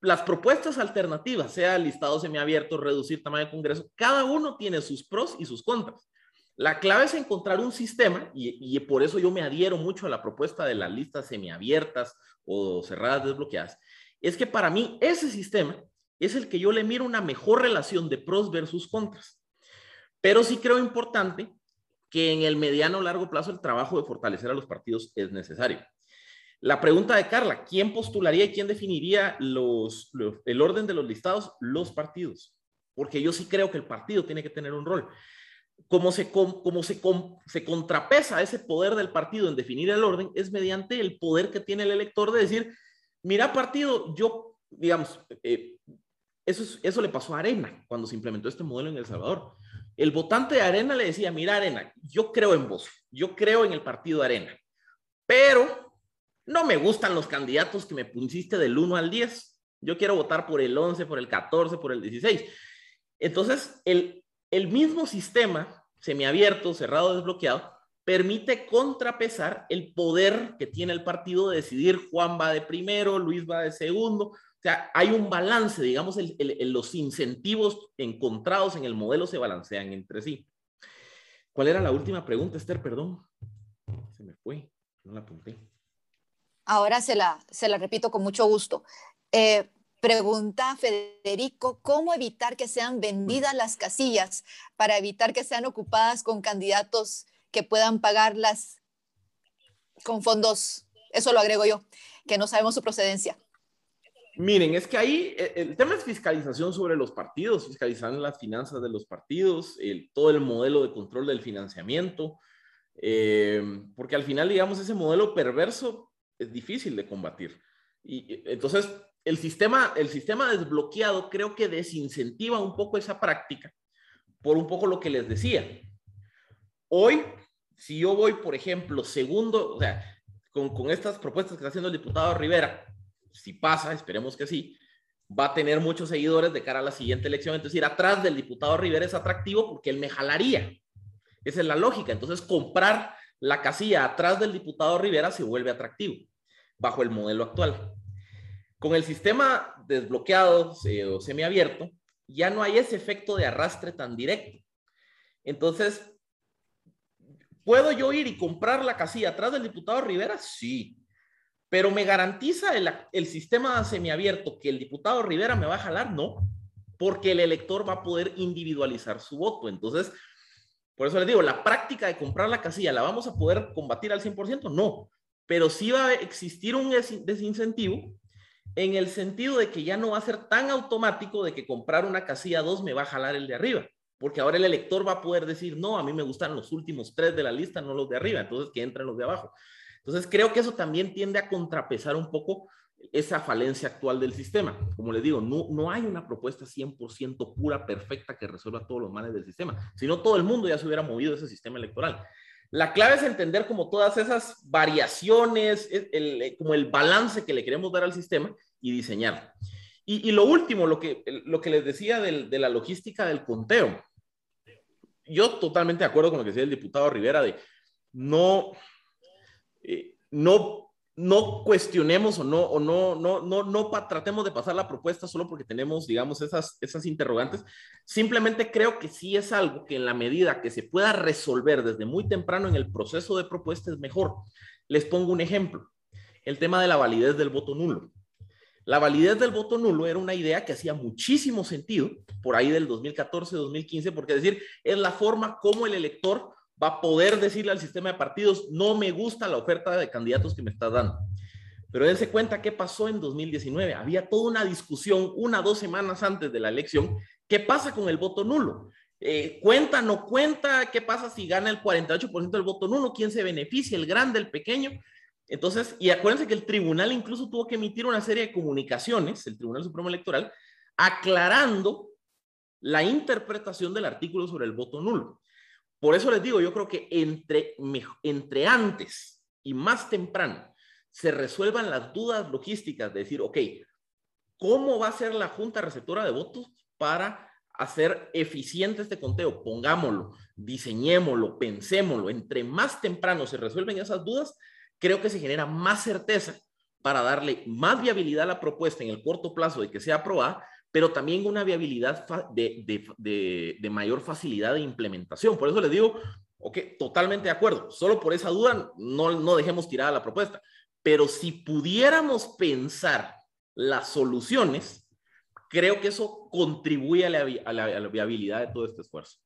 las propuestas alternativas, sea listado semiabierto, reducir tamaño de Congreso, cada uno tiene sus pros y sus contras. La clave es encontrar un sistema, y, por eso yo me adhiero mucho a la propuesta de las listas semiabiertas o cerradas desbloqueadas, es que para mí ese sistema es el que yo le miro una mejor relación de pros versus contras. Pero sí creo importante que en el mediano o largo plazo el trabajo de fortalecer a los partidos es necesario. La pregunta de Carla, ¿quién postularía y quién definiría los, el orden de los listados? Los partidos, porque yo sí creo que el partido tiene que tener un rol. Como se, como se, se contrapesa ese poder del partido en definir el orden, es mediante el poder que tiene el elector de decir, mira partido, yo, digamos, eh, eso, eso le pasó a Arena cuando se implementó este modelo en El Salvador. El votante de Arena le decía, mira Arena, yo creo en vos, yo creo en el partido Arena, pero no me gustan los candidatos que me pusiste del 1 al 10. Yo quiero votar por el 11, por el 14, por el 16. Entonces, el, el mismo sistema semiabierto, cerrado, desbloqueado, permite contrapesar el poder que tiene el partido de decidir Juan va de primero, Luis va de segundo. O sea, hay un balance, digamos, los incentivos encontrados en el modelo se balancean entre sí. ¿Cuál era la última pregunta, Esther? Perdón. Se me fue, no la apunté. Ahora se la, se la repito con mucho gusto. Eh, pregunta Federico, ¿cómo evitar que sean vendidas las casillas para evitar que sean ocupadas con candidatos que puedan pagarlas con fondos? Eso lo agrego yo, que no sabemos su procedencia. Miren, es que ahí eh, el tema es fiscalización sobre los partidos, fiscalizar las finanzas de los partidos, el, todo el modelo de control del financiamiento, eh, porque al final, digamos, ese modelo perverso es difícil de combatir. Y entonces, el sistema, el sistema desbloqueado creo que desincentiva un poco esa práctica por un poco lo que les decía. Hoy, si yo voy, por ejemplo, segundo, o sea, con, con estas propuestas que está haciendo el diputado Rivera, si pasa, esperemos que sí, va a tener muchos seguidores de cara a la siguiente elección. Entonces, ir atrás del diputado Rivera es atractivo porque él me jalaría. Esa es la lógica. Entonces, comprar la casilla atrás del diputado Rivera se vuelve atractivo. bajo el modelo actual. Con el sistema desbloqueado o semiabierto, ya no hay ese efecto de arrastre tan directo. Entonces, ¿puedo yo ir y comprar la casilla atrás del diputado Rivera? Sí. Pero ¿me garantiza el, el sistema semiabierto que el diputado Rivera me va a jalar? No, porque el elector va a poder individualizar su voto. Entonces, por eso les digo, la práctica de comprar la casilla, ¿la vamos a poder combatir al 100%? No, pero sí va a existir un desincentivo en el sentido de que ya no va a ser tan automático de que comprar una casilla 2 me va a jalar el de arriba, porque ahora el elector va a poder decir, no, a mí me gustan los últimos tres de la lista, no los de arriba, entonces que entren los de abajo. Entonces creo que eso también tiende a contrapesar un poco esa falencia actual del sistema. Como les digo, no, no hay una propuesta 100% pura, perfecta, que resuelva todos los males del sistema, sino todo el mundo ya se hubiera movido ese sistema electoral. La clave es entender como todas esas variaciones, el, como el balance que le queremos dar al sistema y diseñar. Y, lo último, lo que, lo que les decía de la logística del conteo. Yo totalmente de acuerdo con lo que decía el diputado Rivera de no, eh, no no cuestionemos o no, o no, no, no, no tratemos de pasar la propuesta solo porque tenemos, digamos, esas, esas interrogantes. Simplemente creo que sí es algo que en la medida que se pueda resolver desde muy temprano en el proceso de propuesta es mejor. Les pongo un ejemplo. El tema de la validez del voto nulo. La validez del voto nulo era una idea que hacía muchísimo sentido por ahí del 2014-2015, porque es decir, es la forma como el elector va a poder decirle al sistema de partidos, no me gusta la oferta de candidatos que me estás dando. Pero dense cuenta qué pasó en 2019. Había toda una discusión una dos semanas antes de la elección. ¿Qué pasa con el voto nulo? Eh, ¿Cuenta, no cuenta? ¿Qué pasa si gana el 48% del voto nulo? ¿Quién se beneficia? ¿El grande, el pequeño? Entonces, y acuérdense que el tribunal incluso tuvo que emitir una serie de comunicaciones, el Tribunal Supremo Electoral, aclarando la interpretación del artículo sobre el voto nulo. Por eso les digo, yo creo que entre, antes y más temprano se resuelvan las dudas logísticas de decir, ok, ¿cómo va a ser la Junta Receptora de Votos para hacer eficiente este conteo? Pongámoslo, diseñémoslo, pensémoslo. Entre más temprano se resuelven esas dudas, creo que se genera más certeza para darle más viabilidad a la propuesta en el corto plazo de que sea aprobada, pero también una viabilidad de, mayor facilidad de implementación. Por eso les digo, ok, totalmente de acuerdo. Solo por esa duda no, no dejemos tirada la propuesta. Pero si pudiéramos pensar las soluciones, creo que eso contribuye a la, a la viabilidad de todo este esfuerzo.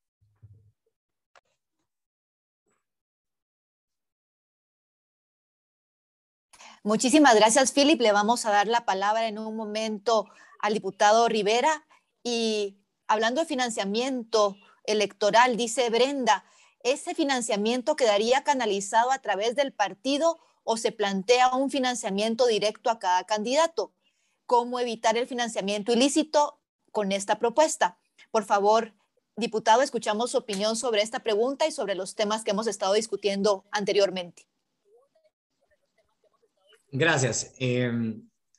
Muchísimas gracias, Philip. Le vamos a dar la palabra en un momento al diputado Rivera. Y hablando de financiamiento electoral, dice Brenda, ¿ese financiamiento quedaría canalizado a través del partido o se plantea un financiamiento directo a cada candidato? ¿Cómo evitar el financiamiento ilícito con esta propuesta? Por favor, diputado, escuchamos su opinión sobre esta pregunta y sobre los temas que hemos estado discutiendo anteriormente. Gracias. Eh,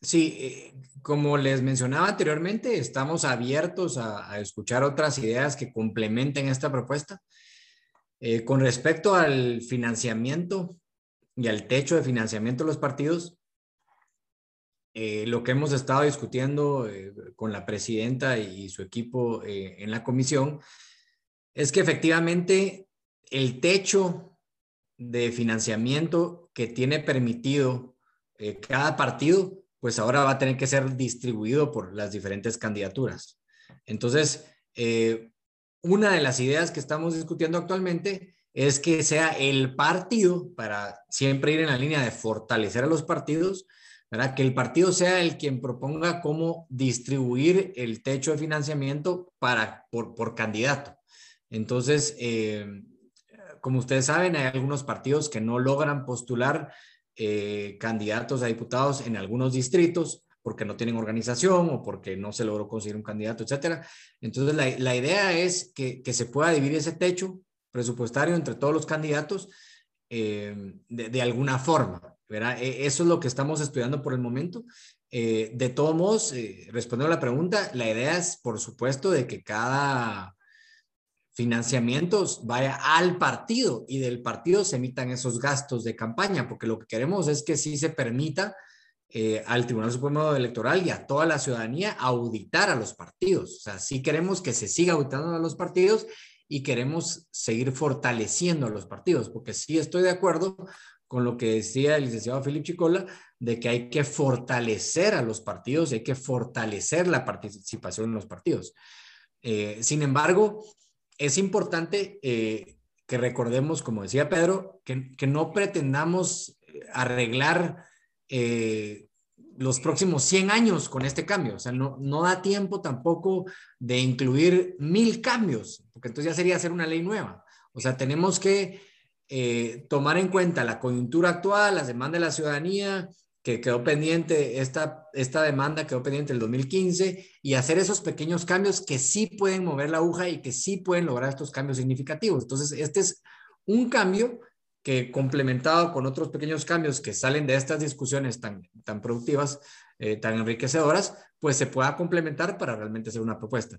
Sí, eh, como les mencionaba anteriormente, estamos abiertos a, escuchar otras ideas que complementen esta propuesta. Eh, con respecto al financiamiento y al techo de financiamiento de los partidos, eh, lo que hemos estado discutiendo con la presidenta y su equipo en la comisión es que efectivamente el techo de financiamiento que tiene permitido cada partido pues ahora va a tener que ser distribuido por las diferentes candidaturas. Entonces, eh, una de las ideas que estamos discutiendo actualmente es que sea el partido, para siempre ir en la línea de fortalecer a los partidos, ¿verdad? que el partido sea el quien proponga cómo distribuir el techo de financiamiento para, por, candidato. Entonces, eh, como ustedes saben, hay algunos partidos que no logran postular eh, candidatos a diputados en algunos distritos porque no tienen organización o porque no se logró conseguir un candidato, etcétera. Entonces, la, idea es que, se pueda dividir ese techo presupuestario entre todos los candidatos eh, de, alguna forma. ¿verdad? E, eso es lo que estamos estudiando por el momento. Eh, de todos modos, respondiendo a la pregunta, la idea es, por supuesto, de que cada financiamientos vaya al partido y del partido se emitan esos gastos de campaña, porque lo que queremos es que sí se permita eh, al Tribunal Supremo Electoral y a toda la ciudadanía auditar a los partidos. O sea, sí queremos que se siga auditando a los partidos y queremos seguir fortaleciendo a los partidos, porque sí estoy de acuerdo con lo que decía el licenciado Felipe Chicola, de que hay que fortalecer a los partidos, hay que fortalecer la participación en los partidos. Eh, sin embargo, es importante eh, que recordemos, como decía Pedro, que, que no pretendamos arreglar eh, los próximos 100 años con este cambio. O sea, no, no da tiempo tampoco de incluir mil cambios, porque entonces ya sería hacer una ley nueva. O sea, tenemos que eh, tomar en cuenta la coyuntura actual, las demandas de la ciudadanía, que quedó pendiente, esta, esta demanda quedó pendiente el 2015, y hacer esos pequeños cambios que sí pueden mover la aguja y que sí pueden lograr estos cambios significativos. Entonces, este es un cambio que complementado con otros pequeños cambios que salen de estas discusiones tan, tan productivas, eh, tan enriquecedoras, pues se pueda complementar para realmente hacer una propuesta.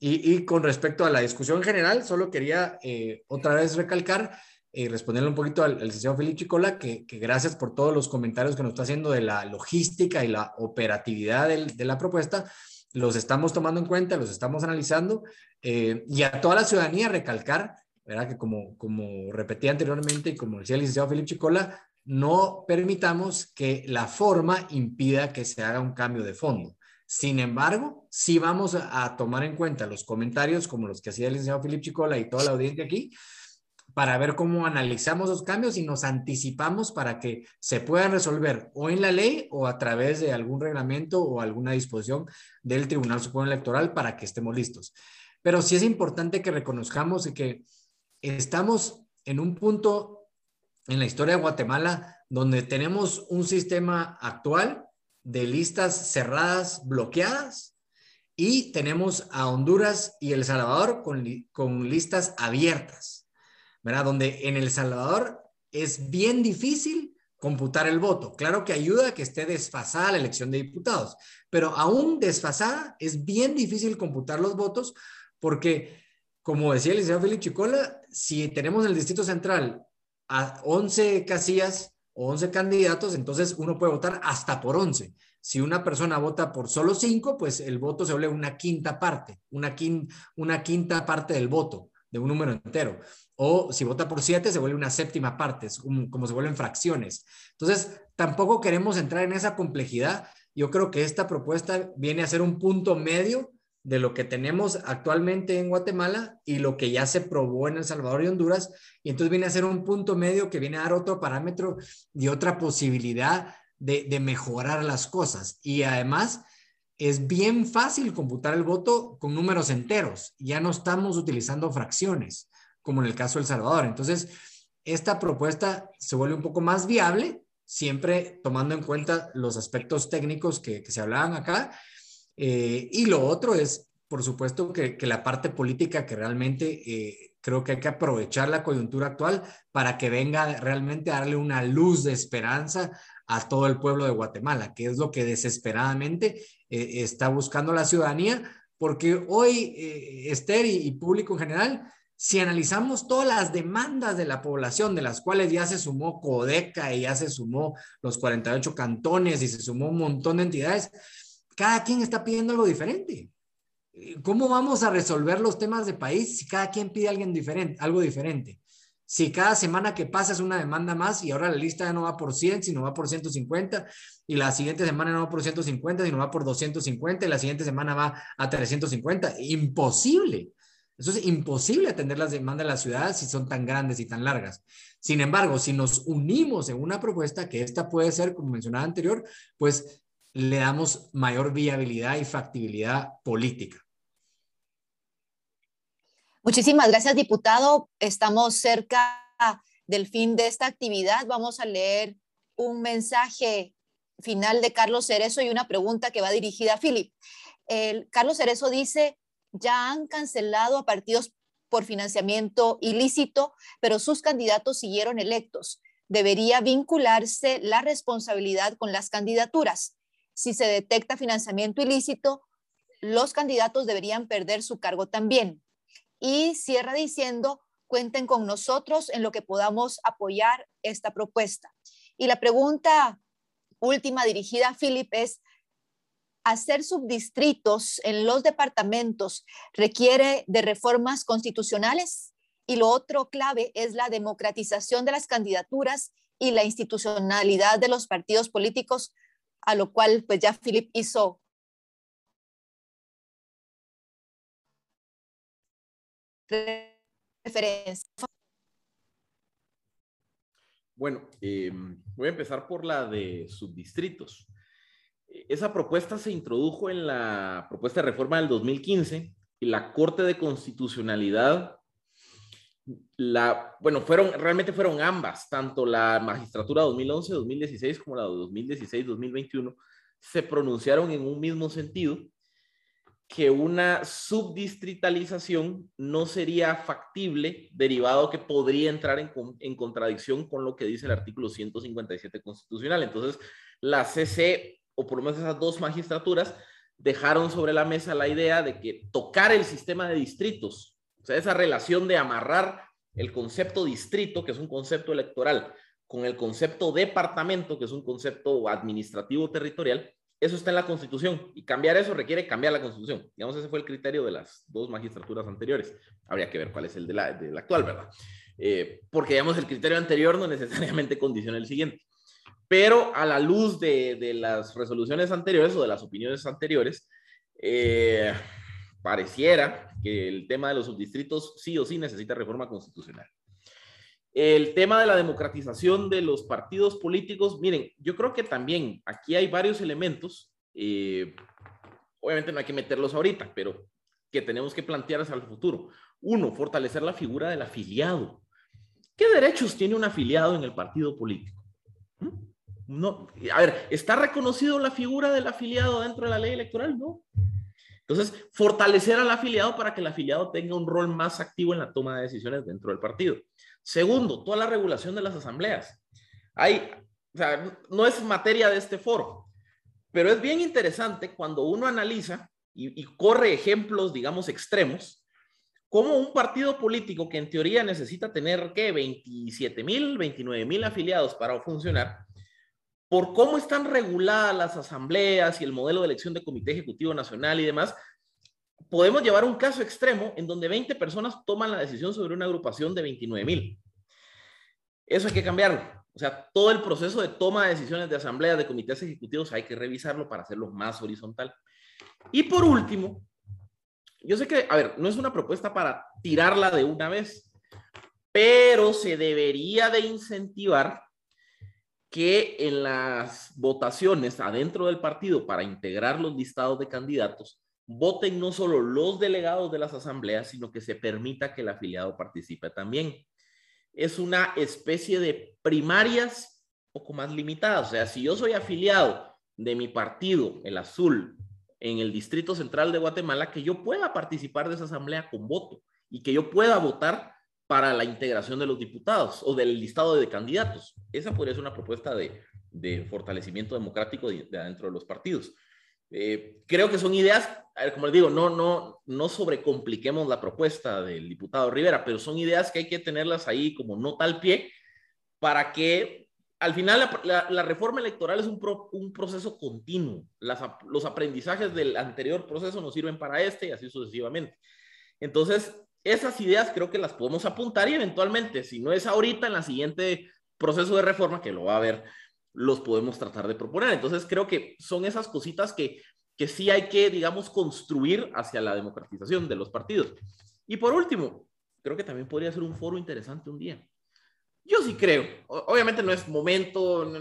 Y, con respecto a la discusión general, solo quería eh, otra vez recalcar y responderle un poquito al, licenciado Felipe Chicola, que, gracias por todos los comentarios que nos está haciendo de la logística y la operatividad de la propuesta. Los estamos tomando en cuenta, los estamos analizando eh, y a toda la ciudadanía recalcar ¿verdad? Que como, como repetí anteriormente y como decía el licenciado Felipe Chicola, no permitamos que la forma impida que se haga un cambio de fondo. Sin embargo, sí vamos a, tomar en cuenta los comentarios como los que hacía el licenciado Felipe Chicola y toda la audiencia aquí, para ver cómo analizamos los cambios y nos anticipamos para que se puedan resolver o en la ley o a través de algún reglamento o alguna disposición del Tribunal Supremo Electoral para que estemos listos. Pero sí es importante que reconozcamos que estamos en un punto en la historia de Guatemala donde tenemos un sistema actual de listas cerradas bloqueadas y tenemos a Honduras y El Salvador con, con listas abiertas, ¿verdad? Donde en El Salvador es bien difícil computar el voto. Claro que ayuda a que esté desfasada la elección de diputados, pero aún desfasada es bien difícil computar los votos porque como decía el licenciado Félix Chicola, si tenemos en el Distrito Central a 11 casillas o 11 candidatos, entonces uno puede votar hasta por 11. Si una persona vota por solo 5, pues el voto se vuelve una quinta parte, una, una quinta parte del voto de un número entero. O si vota por 7, se vuelve una séptima parte, como se vuelven fracciones. Entonces, tampoco queremos entrar en esa complejidad. Yo creo que esta propuesta viene a ser un punto medio de lo que tenemos actualmente en Guatemala y lo que ya se probó en El Salvador y Honduras. Y entonces viene a ser un punto medio que viene a dar otro parámetro y otra posibilidad de, mejorar las cosas. Y además es bien fácil computar el voto con números enteros. Ya no estamos utilizando fracciones, como en el caso de El Salvador. Entonces, esta propuesta se vuelve un poco más viable, siempre tomando en cuenta los aspectos técnicos que, que se hablaban acá eh, y lo otro es, por supuesto, que, la parte política que realmente eh, creo que hay que aprovechar la coyuntura actual para que venga realmente a darle una luz de esperanza a todo el pueblo de Guatemala, que es lo que desesperadamente eh, está buscando la ciudadanía, porque hoy, Esther y, y público en general, si analizamos todas las demandas de la población, de las cuales ya se sumó Codeca y ya se sumó los 48 cantones y se sumó un montón de entidades, cada quien está pidiendo algo diferente. ¿Cómo vamos a resolver los temas de país si cada quien pide alguien diferente, algo diferente? Si cada semana que pasa es una demanda más y ahora la lista no va por 100, sino va por 150, y la siguiente semana no va por 150, sino va por 250, y la siguiente semana va a 350. Imposible. Eso es imposible atender las demandas de la ciudad si son tan grandes y tan largas. Sin embargo, si nos unimos en una propuesta, que esta puede ser, como mencionaba anterior, pues le damos mayor viabilidad y factibilidad política. Muchísimas gracias, diputado. Estamos cerca del fin de esta actividad. Vamos a leer un mensaje final de Carlos Cerezo y una pregunta que va dirigida a Philip. Carlos Cerezo dice, ya han cancelado a partidos por financiamiento ilícito, pero sus candidatos siguieron electos. Debería vincularse la responsabilidad con las candidaturas si se detecta financiamiento ilícito, los candidatos deberían perder su cargo también. y cierra diciendo, cuenten con nosotros en lo que podamos apoyar esta propuesta. Y la pregunta última dirigida a Philip es, hacer subdistritos en los departamentos requiere de reformas constitucionales y lo otro clave es la democratización de las candidaturas y la institucionalidad de los partidos políticos, a lo cual pues ya Philip hizo referencia. Bueno, em, voy a empezar por la de subdistritos. Esa propuesta se introdujo en la propuesta de reforma del 2015 y la Corte de Constitucionalidad, la, bueno, fueron, realmente fueron ambas, tanto la magistratura 2011-2016 como la 2016-2021, se pronunciaron en un mismo sentido que una subdistritalización no sería factible, derivado que podría entrar en, en, contradicción con lo que dice el artículo 157 constitucional. Entonces, la CC, o por lo menos esas dos magistraturas, dejaron sobre la mesa la idea de que tocar el sistema de distritos, o sea, esa relación de amarrar el concepto distrito, que es un concepto electoral, con el concepto departamento, que es un concepto administrativo territorial, eso está en la Constitución y cambiar eso requiere cambiar la Constitución. Digamos, ese fue el criterio de las dos magistraturas anteriores. Habría que ver cuál es el de la, actual, ¿verdad? Eh, porque, digamos, el criterio anterior no necesariamente condiciona el siguiente. Pero a la luz de, las resoluciones anteriores o de las opiniones anteriores, eh, pareciera que el tema de los subdistritos sí o sí necesita reforma constitucional. El tema de la democratización de los partidos políticos, miren, yo creo que también aquí hay varios elementos, eh, obviamente no hay que meterlos ahorita, pero que tenemos que plantear hacia el futuro. Uno, fortalecer la figura del afiliado. ¿Qué derechos tiene un afiliado en el partido político? ¿Mm? No, a ver, ¿está reconocido la figura del afiliado dentro de la ley electoral? No. Entonces, fortalecer al afiliado para que el afiliado tenga un rol más activo en la toma de decisiones dentro del partido. Segundo, toda la regulación de las asambleas. Hay, o sea, no es materia de este foro, pero es bien interesante cuando uno analiza y, corre ejemplos, digamos, extremos, como un partido político que en teoría necesita tener, ¿qué? 27 mil, 29 mil afiliados para funcionar, por cómo están reguladas las asambleas y el modelo de elección de comité ejecutivo nacional y demás, podemos llevar un caso extremo en donde 20 personas toman la decisión sobre una agrupación de 29 mil. Eso hay que cambiarlo. O sea, todo el proceso de toma de decisiones de asambleas, de comités ejecutivos, hay que revisarlo para hacerlo más horizontal. Y por último, yo sé que, a ver, no es una propuesta para tirarla de una vez, pero se debería de incentivar que en las votaciones adentro del partido para integrar los listados de candidatos voten no solo los delegados de las asambleas, sino que se permita que el afiliado participe también. Es una especie de primarias poco más limitadas. O sea, si yo soy afiliado de mi partido, el azul, en el Distrito Central de Guatemala, que yo pueda participar de esa asamblea con voto y que yo pueda votar para la integración de los diputados o del listado de candidatos. Esa podría ser una propuesta de, fortalecimiento democrático de, adentro de los partidos. Eh, creo que son ideas, como les digo, no, no, no sobrecompliquemos la propuesta del diputado Rivera, pero son ideas que hay que tenerlas ahí como nota al pie para que al final la, reforma electoral es un, un proceso continuo. los aprendizajes del anterior proceso nos sirven para este y así sucesivamente. Entonces, esas ideas creo que las podemos apuntar y eventualmente, si no es ahorita, en la siguiente proceso de reforma, que lo va a haber los podemos tratar de proponer. Entonces, creo que son esas cositas que, que sí hay que, digamos, construir hacia la democratización de los partidos. Y por último, creo que también podría ser un foro interesante un día. Yo sí creo, obviamente no es momento,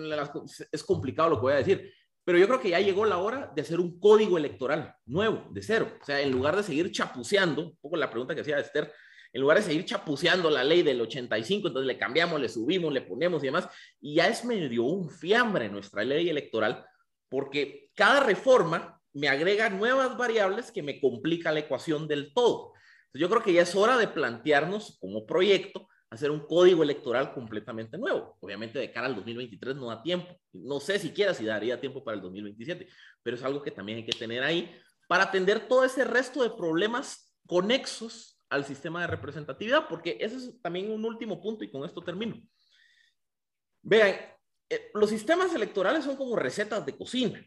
es complicado lo que voy a decir, pero yo creo que ya llegó la hora de hacer un código electoral nuevo, de cero. O sea, en lugar de seguir chapuceando, un poco la pregunta que hacía Esther, en lugar de seguir chapuceando la ley del 85, entonces le cambiamos, le subimos, le ponemos y demás, y ya es medio un fiambre nuestra ley electoral, porque cada reforma me agrega nuevas variables que me complica la ecuación del todo. Entonces yo creo que ya es hora de plantearnos como proyecto hacer un código electoral completamente nuevo. Obviamente de cara al 2023 no da tiempo. No sé siquiera si daría tiempo para el 2027, pero es algo que también hay que tener ahí para atender todo ese resto de problemas conexos al sistema de representatividad, porque ese es también un último punto y con esto termino. Vean, eh, los sistemas electorales son como recetas de cocina.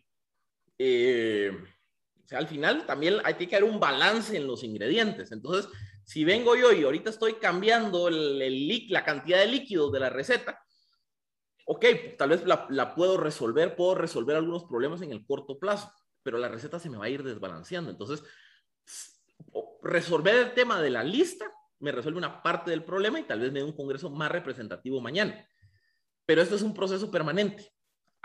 Eh, o sea, al final también hay que haber un balance en los ingredientes. Entonces, si vengo yo y ahorita estoy cambiando la cantidad de líquidos de la receta, ok, tal vez la, la, puedo resolver, puedo resolver algunos problemas en el corto plazo, pero la receta se me va a ir desbalanceando. Entonces, resolver el tema de la lista me resuelve una parte del problema y tal vez me dé un congreso más representativo mañana. Pero esto es un proceso permanente.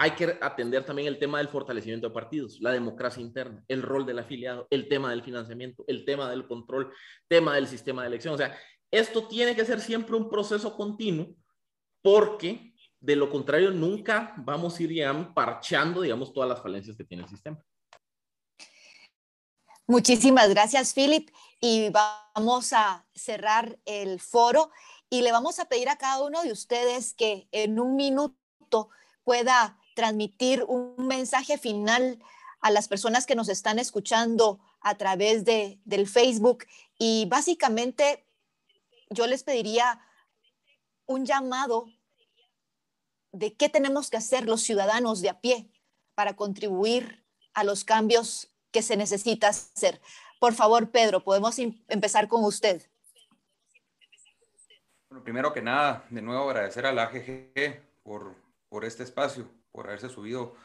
Hay que atender también el tema del fortalecimiento de partidos, la democracia interna, el rol del afiliado, el tema del financiamiento, el tema del control, tema del sistema de elección. O sea, esto tiene que ser siempre un proceso continuo porque de lo contrario nunca vamos a ir ya parchando, digamos, todas las falencias que tiene el sistema. Muchísimas gracias, Philip. Y vamos a cerrar el foro y le vamos a pedir a cada uno de ustedes que en un minuto pueda transmitir un mensaje final a las personas que nos están escuchando a través de, del Facebook. Y básicamente yo les pediría un llamado de qué tenemos que hacer los ciudadanos de a pie para contribuir a los cambios que se necesita hacer. Por favor, Pedro, podemos empezar con usted. Bueno, primero que nada, de nuevo agradecer a la AGG por, por este espacio, por haberse subido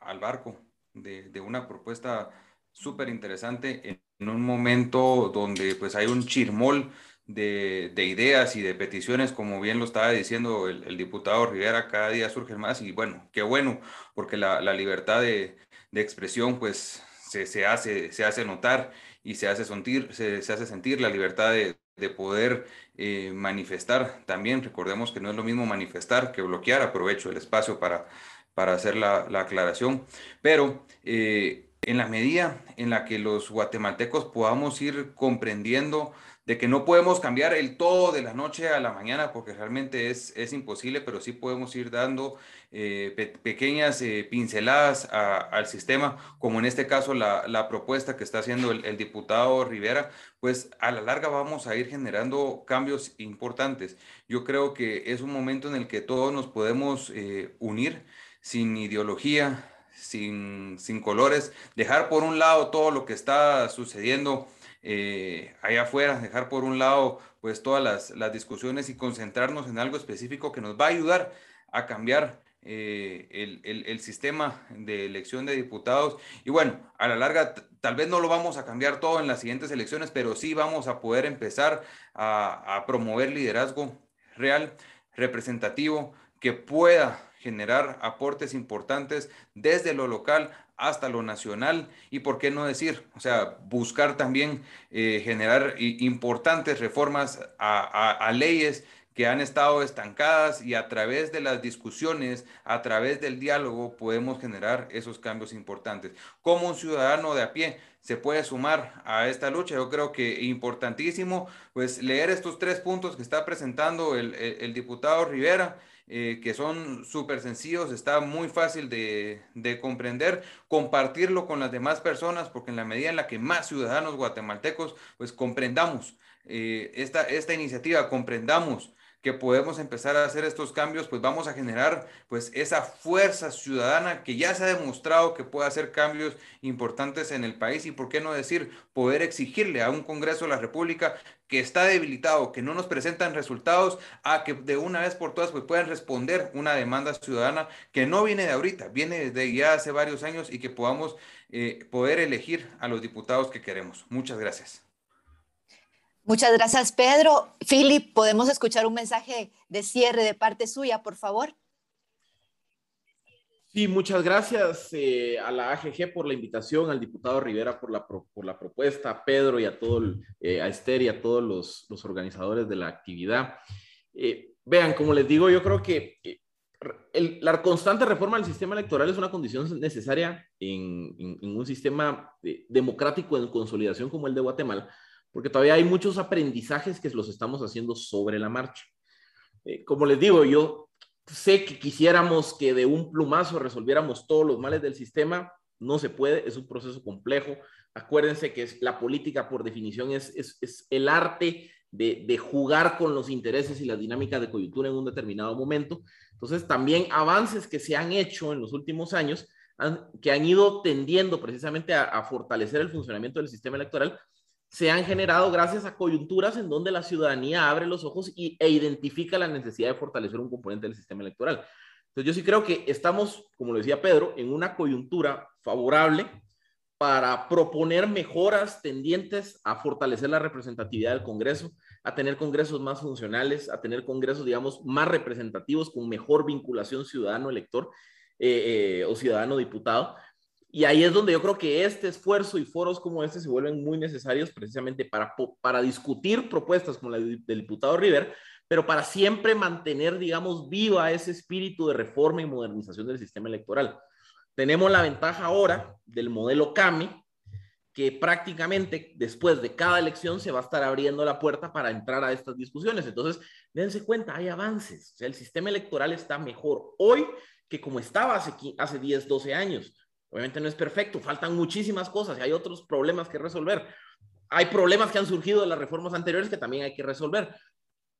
al barco de, una propuesta súper interesante en un momento donde pues hay un chirmol de, de, ideas y de peticiones, como bien lo estaba diciendo el, diputado Rivera, cada día surgen más y bueno, qué bueno, porque la, libertad de, expresión pues se, se, hace, se hace notar y se hace sentir, se, se hace sentir la libertad de, de poder eh, manifestar también. Recordemos que no es lo mismo manifestar que bloquear. Aprovecho el espacio para, para hacer la, la aclaración. Pero eh, en la medida en la que los guatemaltecos podamos ir comprendiendo de que no podemos cambiar el todo de la noche a la mañana porque realmente es, es imposible, pero sí podemos ir dando eh, pequeñas eh, pinceladas al sistema, como en este caso la, la propuesta que está haciendo el, el, diputado Rivera, pues a la larga vamos a ir generando cambios importantes. Yo creo que es un momento en el que todos nos podemos eh, unir sin ideología, sin, sin colores, dejar por un lado todo lo que está sucediendo eh, allá afuera, dejar por un lado pues todas las, discusiones y concentrarnos en algo específico que nos va a ayudar a cambiar eh, el, sistema de elección de diputados. Y bueno, a la larga tal vez no lo vamos a cambiar todo en las siguientes elecciones, pero sí vamos a poder empezar a, a promover liderazgo real, representativo, que pueda generar aportes importantes desde lo local hasta lo nacional y por qué no decir, o sea, buscar también eh, generar importantes reformas a, leyes que han estado estancadas y a través de las discusiones, a través del diálogo, podemos generar esos cambios importantes. Como un ciudadano de a pie se puede sumar a esta lucha, yo creo que importantísimo, pues leer estos tres puntos que está presentando el diputado Rivera eh, que son súper sencillos, está muy fácil de, de, comprender, compartirlo con las demás personas, porque en la medida en la que más ciudadanos guatemaltecos, pues comprendamos eh, esta, esta iniciativa, comprendamos que podemos empezar a hacer estos cambios, pues vamos a generar pues esa fuerza ciudadana que ya se ha demostrado que puede hacer cambios importantes en el país y por qué no decir poder exigirle a un Congreso de la República que está debilitado, que no nos presentan resultados, a que de una vez por todas pues puedan responder una demanda ciudadana que no viene de ahorita, viene desde ya hace varios años y que podamos eh, poder elegir a los diputados que queremos. Muchas gracias. Muchas gracias, Pedro. Philip, ¿podemos escuchar un mensaje de cierre de parte suya, por favor? Sí, muchas gracias eh, a la AGG por la invitación, al diputado Rivera por la, por la propuesta, a Pedro y a todo, el, eh, a Esther y a todos los, los organizadores de la actividad. Eh, vean, como les digo, yo creo que eh, la constante reforma del sistema electoral es una condición necesaria en, en, en un sistema eh, democrático en consolidación como el de Guatemala, porque todavía hay muchos aprendizajes que los estamos haciendo sobre la marcha. Eh, como les digo, yo sé que quisiéramos que de un plumazo resolviéramos todos los males del sistema, no se puede, es un proceso complejo, Acuérdense que es, la política, por definición, es, es, el arte de, de, jugar con los intereses y las dinámicas de coyuntura en un determinado momento. Entonces, también avances que se han hecho en los últimos años, que han ido tendiendo precisamente a, fortalecer el funcionamiento del sistema electoral, se han generado gracias a coyunturas en donde la ciudadanía abre los ojos y, e identifica la necesidad de fortalecer un componente del sistema electoral. Entonces yo sí creo que estamos, como lo decía Pedro, en una coyuntura favorable para proponer mejoras tendientes a fortalecer la representatividad del Congreso, a tener congresos más funcionales, a tener congresos, digamos, más representativos con mejor vinculación ciudadano-elector eh, eh, o ciudadano-diputado. Y ahí es donde yo creo que este esfuerzo y foros como este se vuelven muy necesarios precisamente para, para discutir propuestas como la del diputado River, pero para siempre mantener, digamos, viva ese espíritu de reforma y modernización del sistema electoral. Tenemos la ventaja ahora del modelo CAMI, que prácticamente después de cada elección se va a estar abriendo la puerta para entrar a estas discusiones. Entonces, dense cuenta, hay avances. O sea, el sistema electoral está mejor hoy que como estaba hace, hace 10, 12 años. Obviamente no es perfecto, faltan muchísimas cosas y hay otros problemas que resolver. Hay problemas que han surgido de las reformas anteriores que también hay que resolver,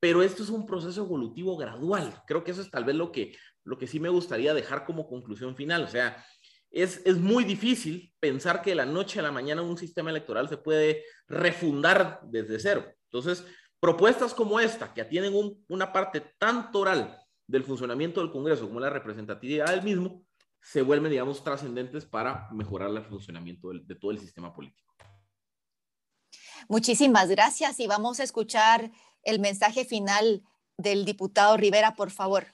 pero esto es un proceso evolutivo gradual. Creo que eso es tal vez lo que, lo que sí me gustaría dejar como conclusión final. O sea, es, es muy difícil pensar que de la noche a la mañana un sistema electoral se puede refundar desde cero. Entonces, propuestas como esta, que atienden una parte tan toral del funcionamiento del Congreso como la representatividad del mismo, se vuelven, digamos, trascendentes para mejorar el funcionamiento de todo el sistema político. Muchísimas gracias y vamos a escuchar el mensaje final del diputado Rivera, por favor.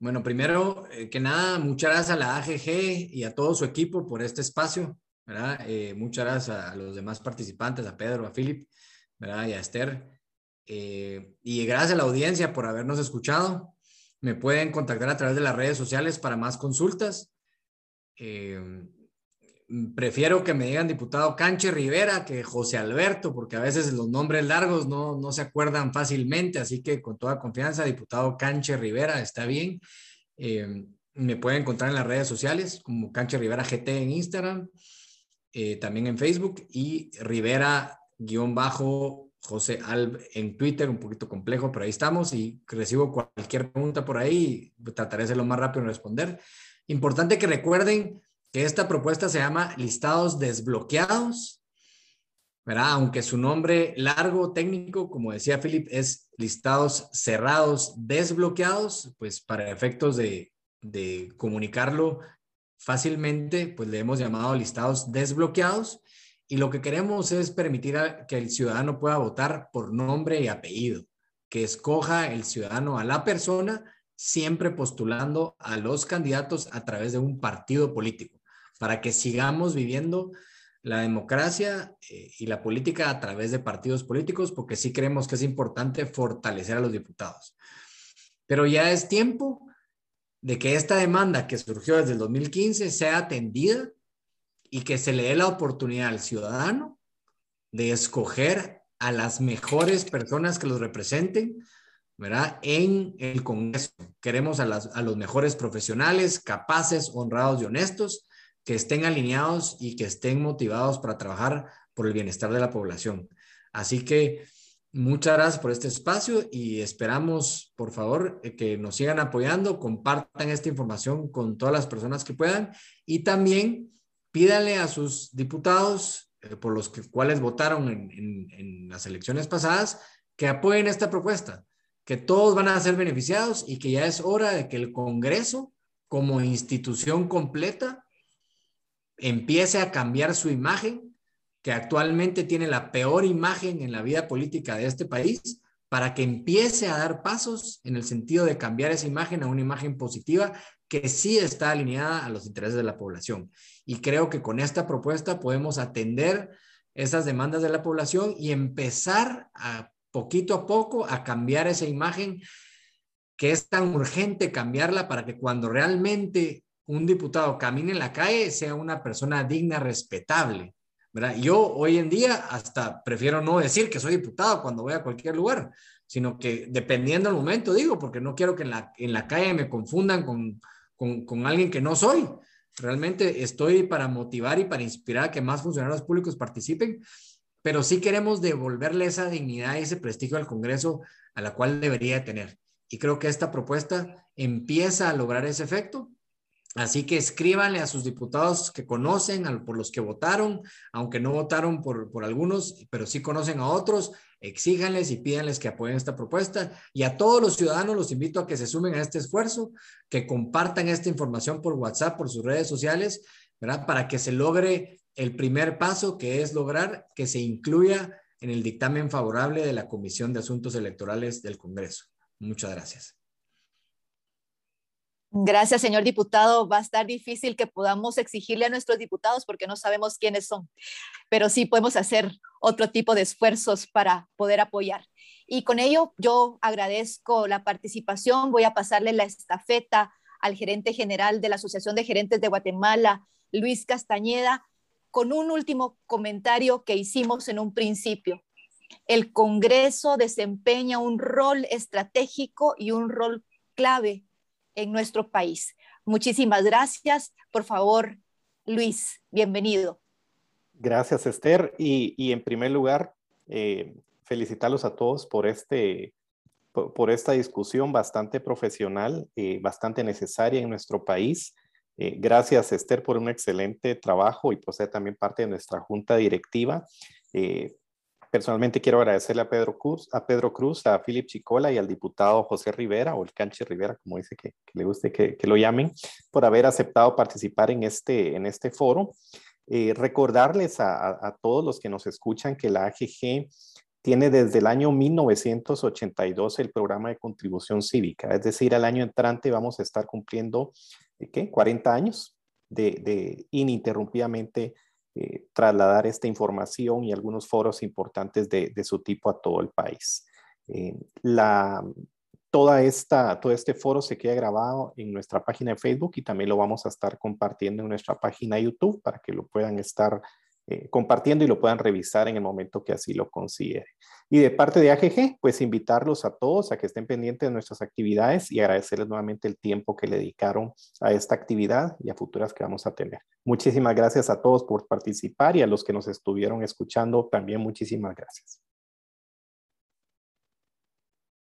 Bueno, primero eh, que nada, muchas gracias a la AGG y a todo su equipo por este espacio, ¿verdad? Eh, muchas gracias a los demás participantes, a Pedro, a Philip, ¿verdad? Y a Esther. Eh, y gracias a la audiencia por habernos escuchado. Me pueden contactar a través de las redes sociales para más consultas. Eh, prefiero que me digan diputado Canche Rivera que José Alberto, porque a veces los nombres largos no, no se acuerdan fácilmente, así que con toda confianza, diputado Canche Rivera, está bien. Eh, me pueden encontrar en las redes sociales como Canche Rivera GT en Instagram, también en Facebook y Rivera-bajo José Alb en Twitter, un poquito complejo, pero ahí estamos y recibo cualquier pregunta por ahí, trataré de ser lo más rápido en responder. Importante que recuerden que esta propuesta se llama listados desbloqueados, ¿verdad? Aunque su nombre largo técnico, como decía Philip, es listados cerrados desbloqueados, pues para efectos de, de comunicarlo fácilmente, pues le hemos llamado listados desbloqueados y lo que queremos es permitir que el ciudadano pueda votar por nombre y apellido, que escoja el ciudadano a la persona, siempre postulando a los candidatos a través de un partido político, para que sigamos viviendo la democracia eh, y la política a través de partidos políticos, porque sí creemos que es importante fortalecer a los diputados. Pero ya es tiempo de que esta demanda que surgió desde el 2015 sea atendida y que se le dé la oportunidad al ciudadano de escoger a las mejores personas que los representen, ¿verdad? En el Congreso. Queremos a, a los mejores profesionales, capaces, honrados y honestos, que estén alineados y que estén motivados para trabajar por el bienestar de la población. Así que muchas gracias por este espacio y esperamos, por favor, que nos sigan apoyando, compartan esta información con todas las personas que puedan y también pídale a sus diputados eh, por los cuales votaron en, las elecciones pasadas que apoyen esta propuesta, que todos van a ser beneficiados y que ya es hora de que el Congreso, como institución completa, empiece a cambiar su imagen, que actualmente tiene la peor imagen en la vida política de este país, para que empiece a dar pasos en el sentido de cambiar esa imagen a una imagen positiva que sí está alineada a los intereses de la población. Y creo que con esta propuesta podemos atender esas demandas de la población y empezar a poquito a poco a cambiar esa imagen que es tan urgente cambiarla para que cuando realmente un diputado camine en la calle sea una persona digna, respetable. ¿verdad? Yo hoy en día hasta prefiero no decir que soy diputado cuando voy a cualquier lugar, sino que dependiendo del momento digo, porque no quiero que en la, en la calle me confundan con con, con alguien que no soy. Realmente estoy para motivar y para inspirar a que más funcionarios públicos participen, pero sí queremos devolverle esa dignidad y ese prestigio al Congreso a la cual debería tener. Y creo que esta propuesta empieza a lograr ese efecto. Así que escríbanle a sus diputados que conocen, por los que votaron, aunque no votaron por, por algunos, pero sí conocen a otros, exíjanles y pídanles que apoyen esta propuesta. Y a todos los ciudadanos los invito a que se sumen a este esfuerzo, que compartan esta información por WhatsApp, por sus redes sociales, ¿verdad? Para que se logre el primer paso, que es lograr que se incluya en el dictamen favorable de la Comisión de Asuntos Electorales del Congreso. Muchas gracias. Gracias, señor diputado. Va a estar difícil que podamos exigirle a nuestros diputados porque no sabemos quiénes son, pero sí podemos hacer otro tipo de esfuerzos para poder apoyar. Y con ello yo agradezco la participación. Voy a pasarle la estafeta al gerente general de la Asociación de Gerentes de Guatemala, Luis Castañeda, con un último comentario que hicimos en un principio. El Congreso desempeña un rol estratégico y un rol clave en nuestro país. Muchísimas gracias. Por favor, Luis, bienvenido. Gracias, Esther. Y, en primer lugar, eh, felicitarlos a todos por, este, por, esta discusión bastante profesional, eh, bastante necesaria en nuestro país. Eh, gracias, Esther, por un excelente trabajo y por ser también parte de nuestra junta directiva. Personalmente quiero agradecerle a Pedro Cruz, a Pedro Cruz, a Philip Chicola y al diputado José Rivera o el Canche Rivera, como dice que, le guste que, lo llamen, por haber aceptado participar en este, en este foro. Eh, recordarles a, todos los que nos escuchan que la AGG tiene desde el año 1982 el programa de contribución cívica, es decir, al año entrante vamos a estar cumpliendo, ¿qué? 40 años de, de ininterrumpidamente eh, trasladar esta información y algunos foros importantes de, su tipo a todo el país. Eh, la, toda esta, todo este foro se queda grabado en nuestra página de Facebook y también lo vamos a estar compartiendo en nuestra página de YouTube para que lo puedan estar eh, compartiendo y lo puedan revisar en el momento que así lo considere. Y de parte de AGG, pues invitarlos a todos a que estén pendientes de nuestras actividades y agradecerles nuevamente el tiempo que le dedicaron a esta actividad y a futuras que vamos a tener. Muchísimas gracias a todos por participar y a los que nos estuvieron escuchando también muchísimas gracias.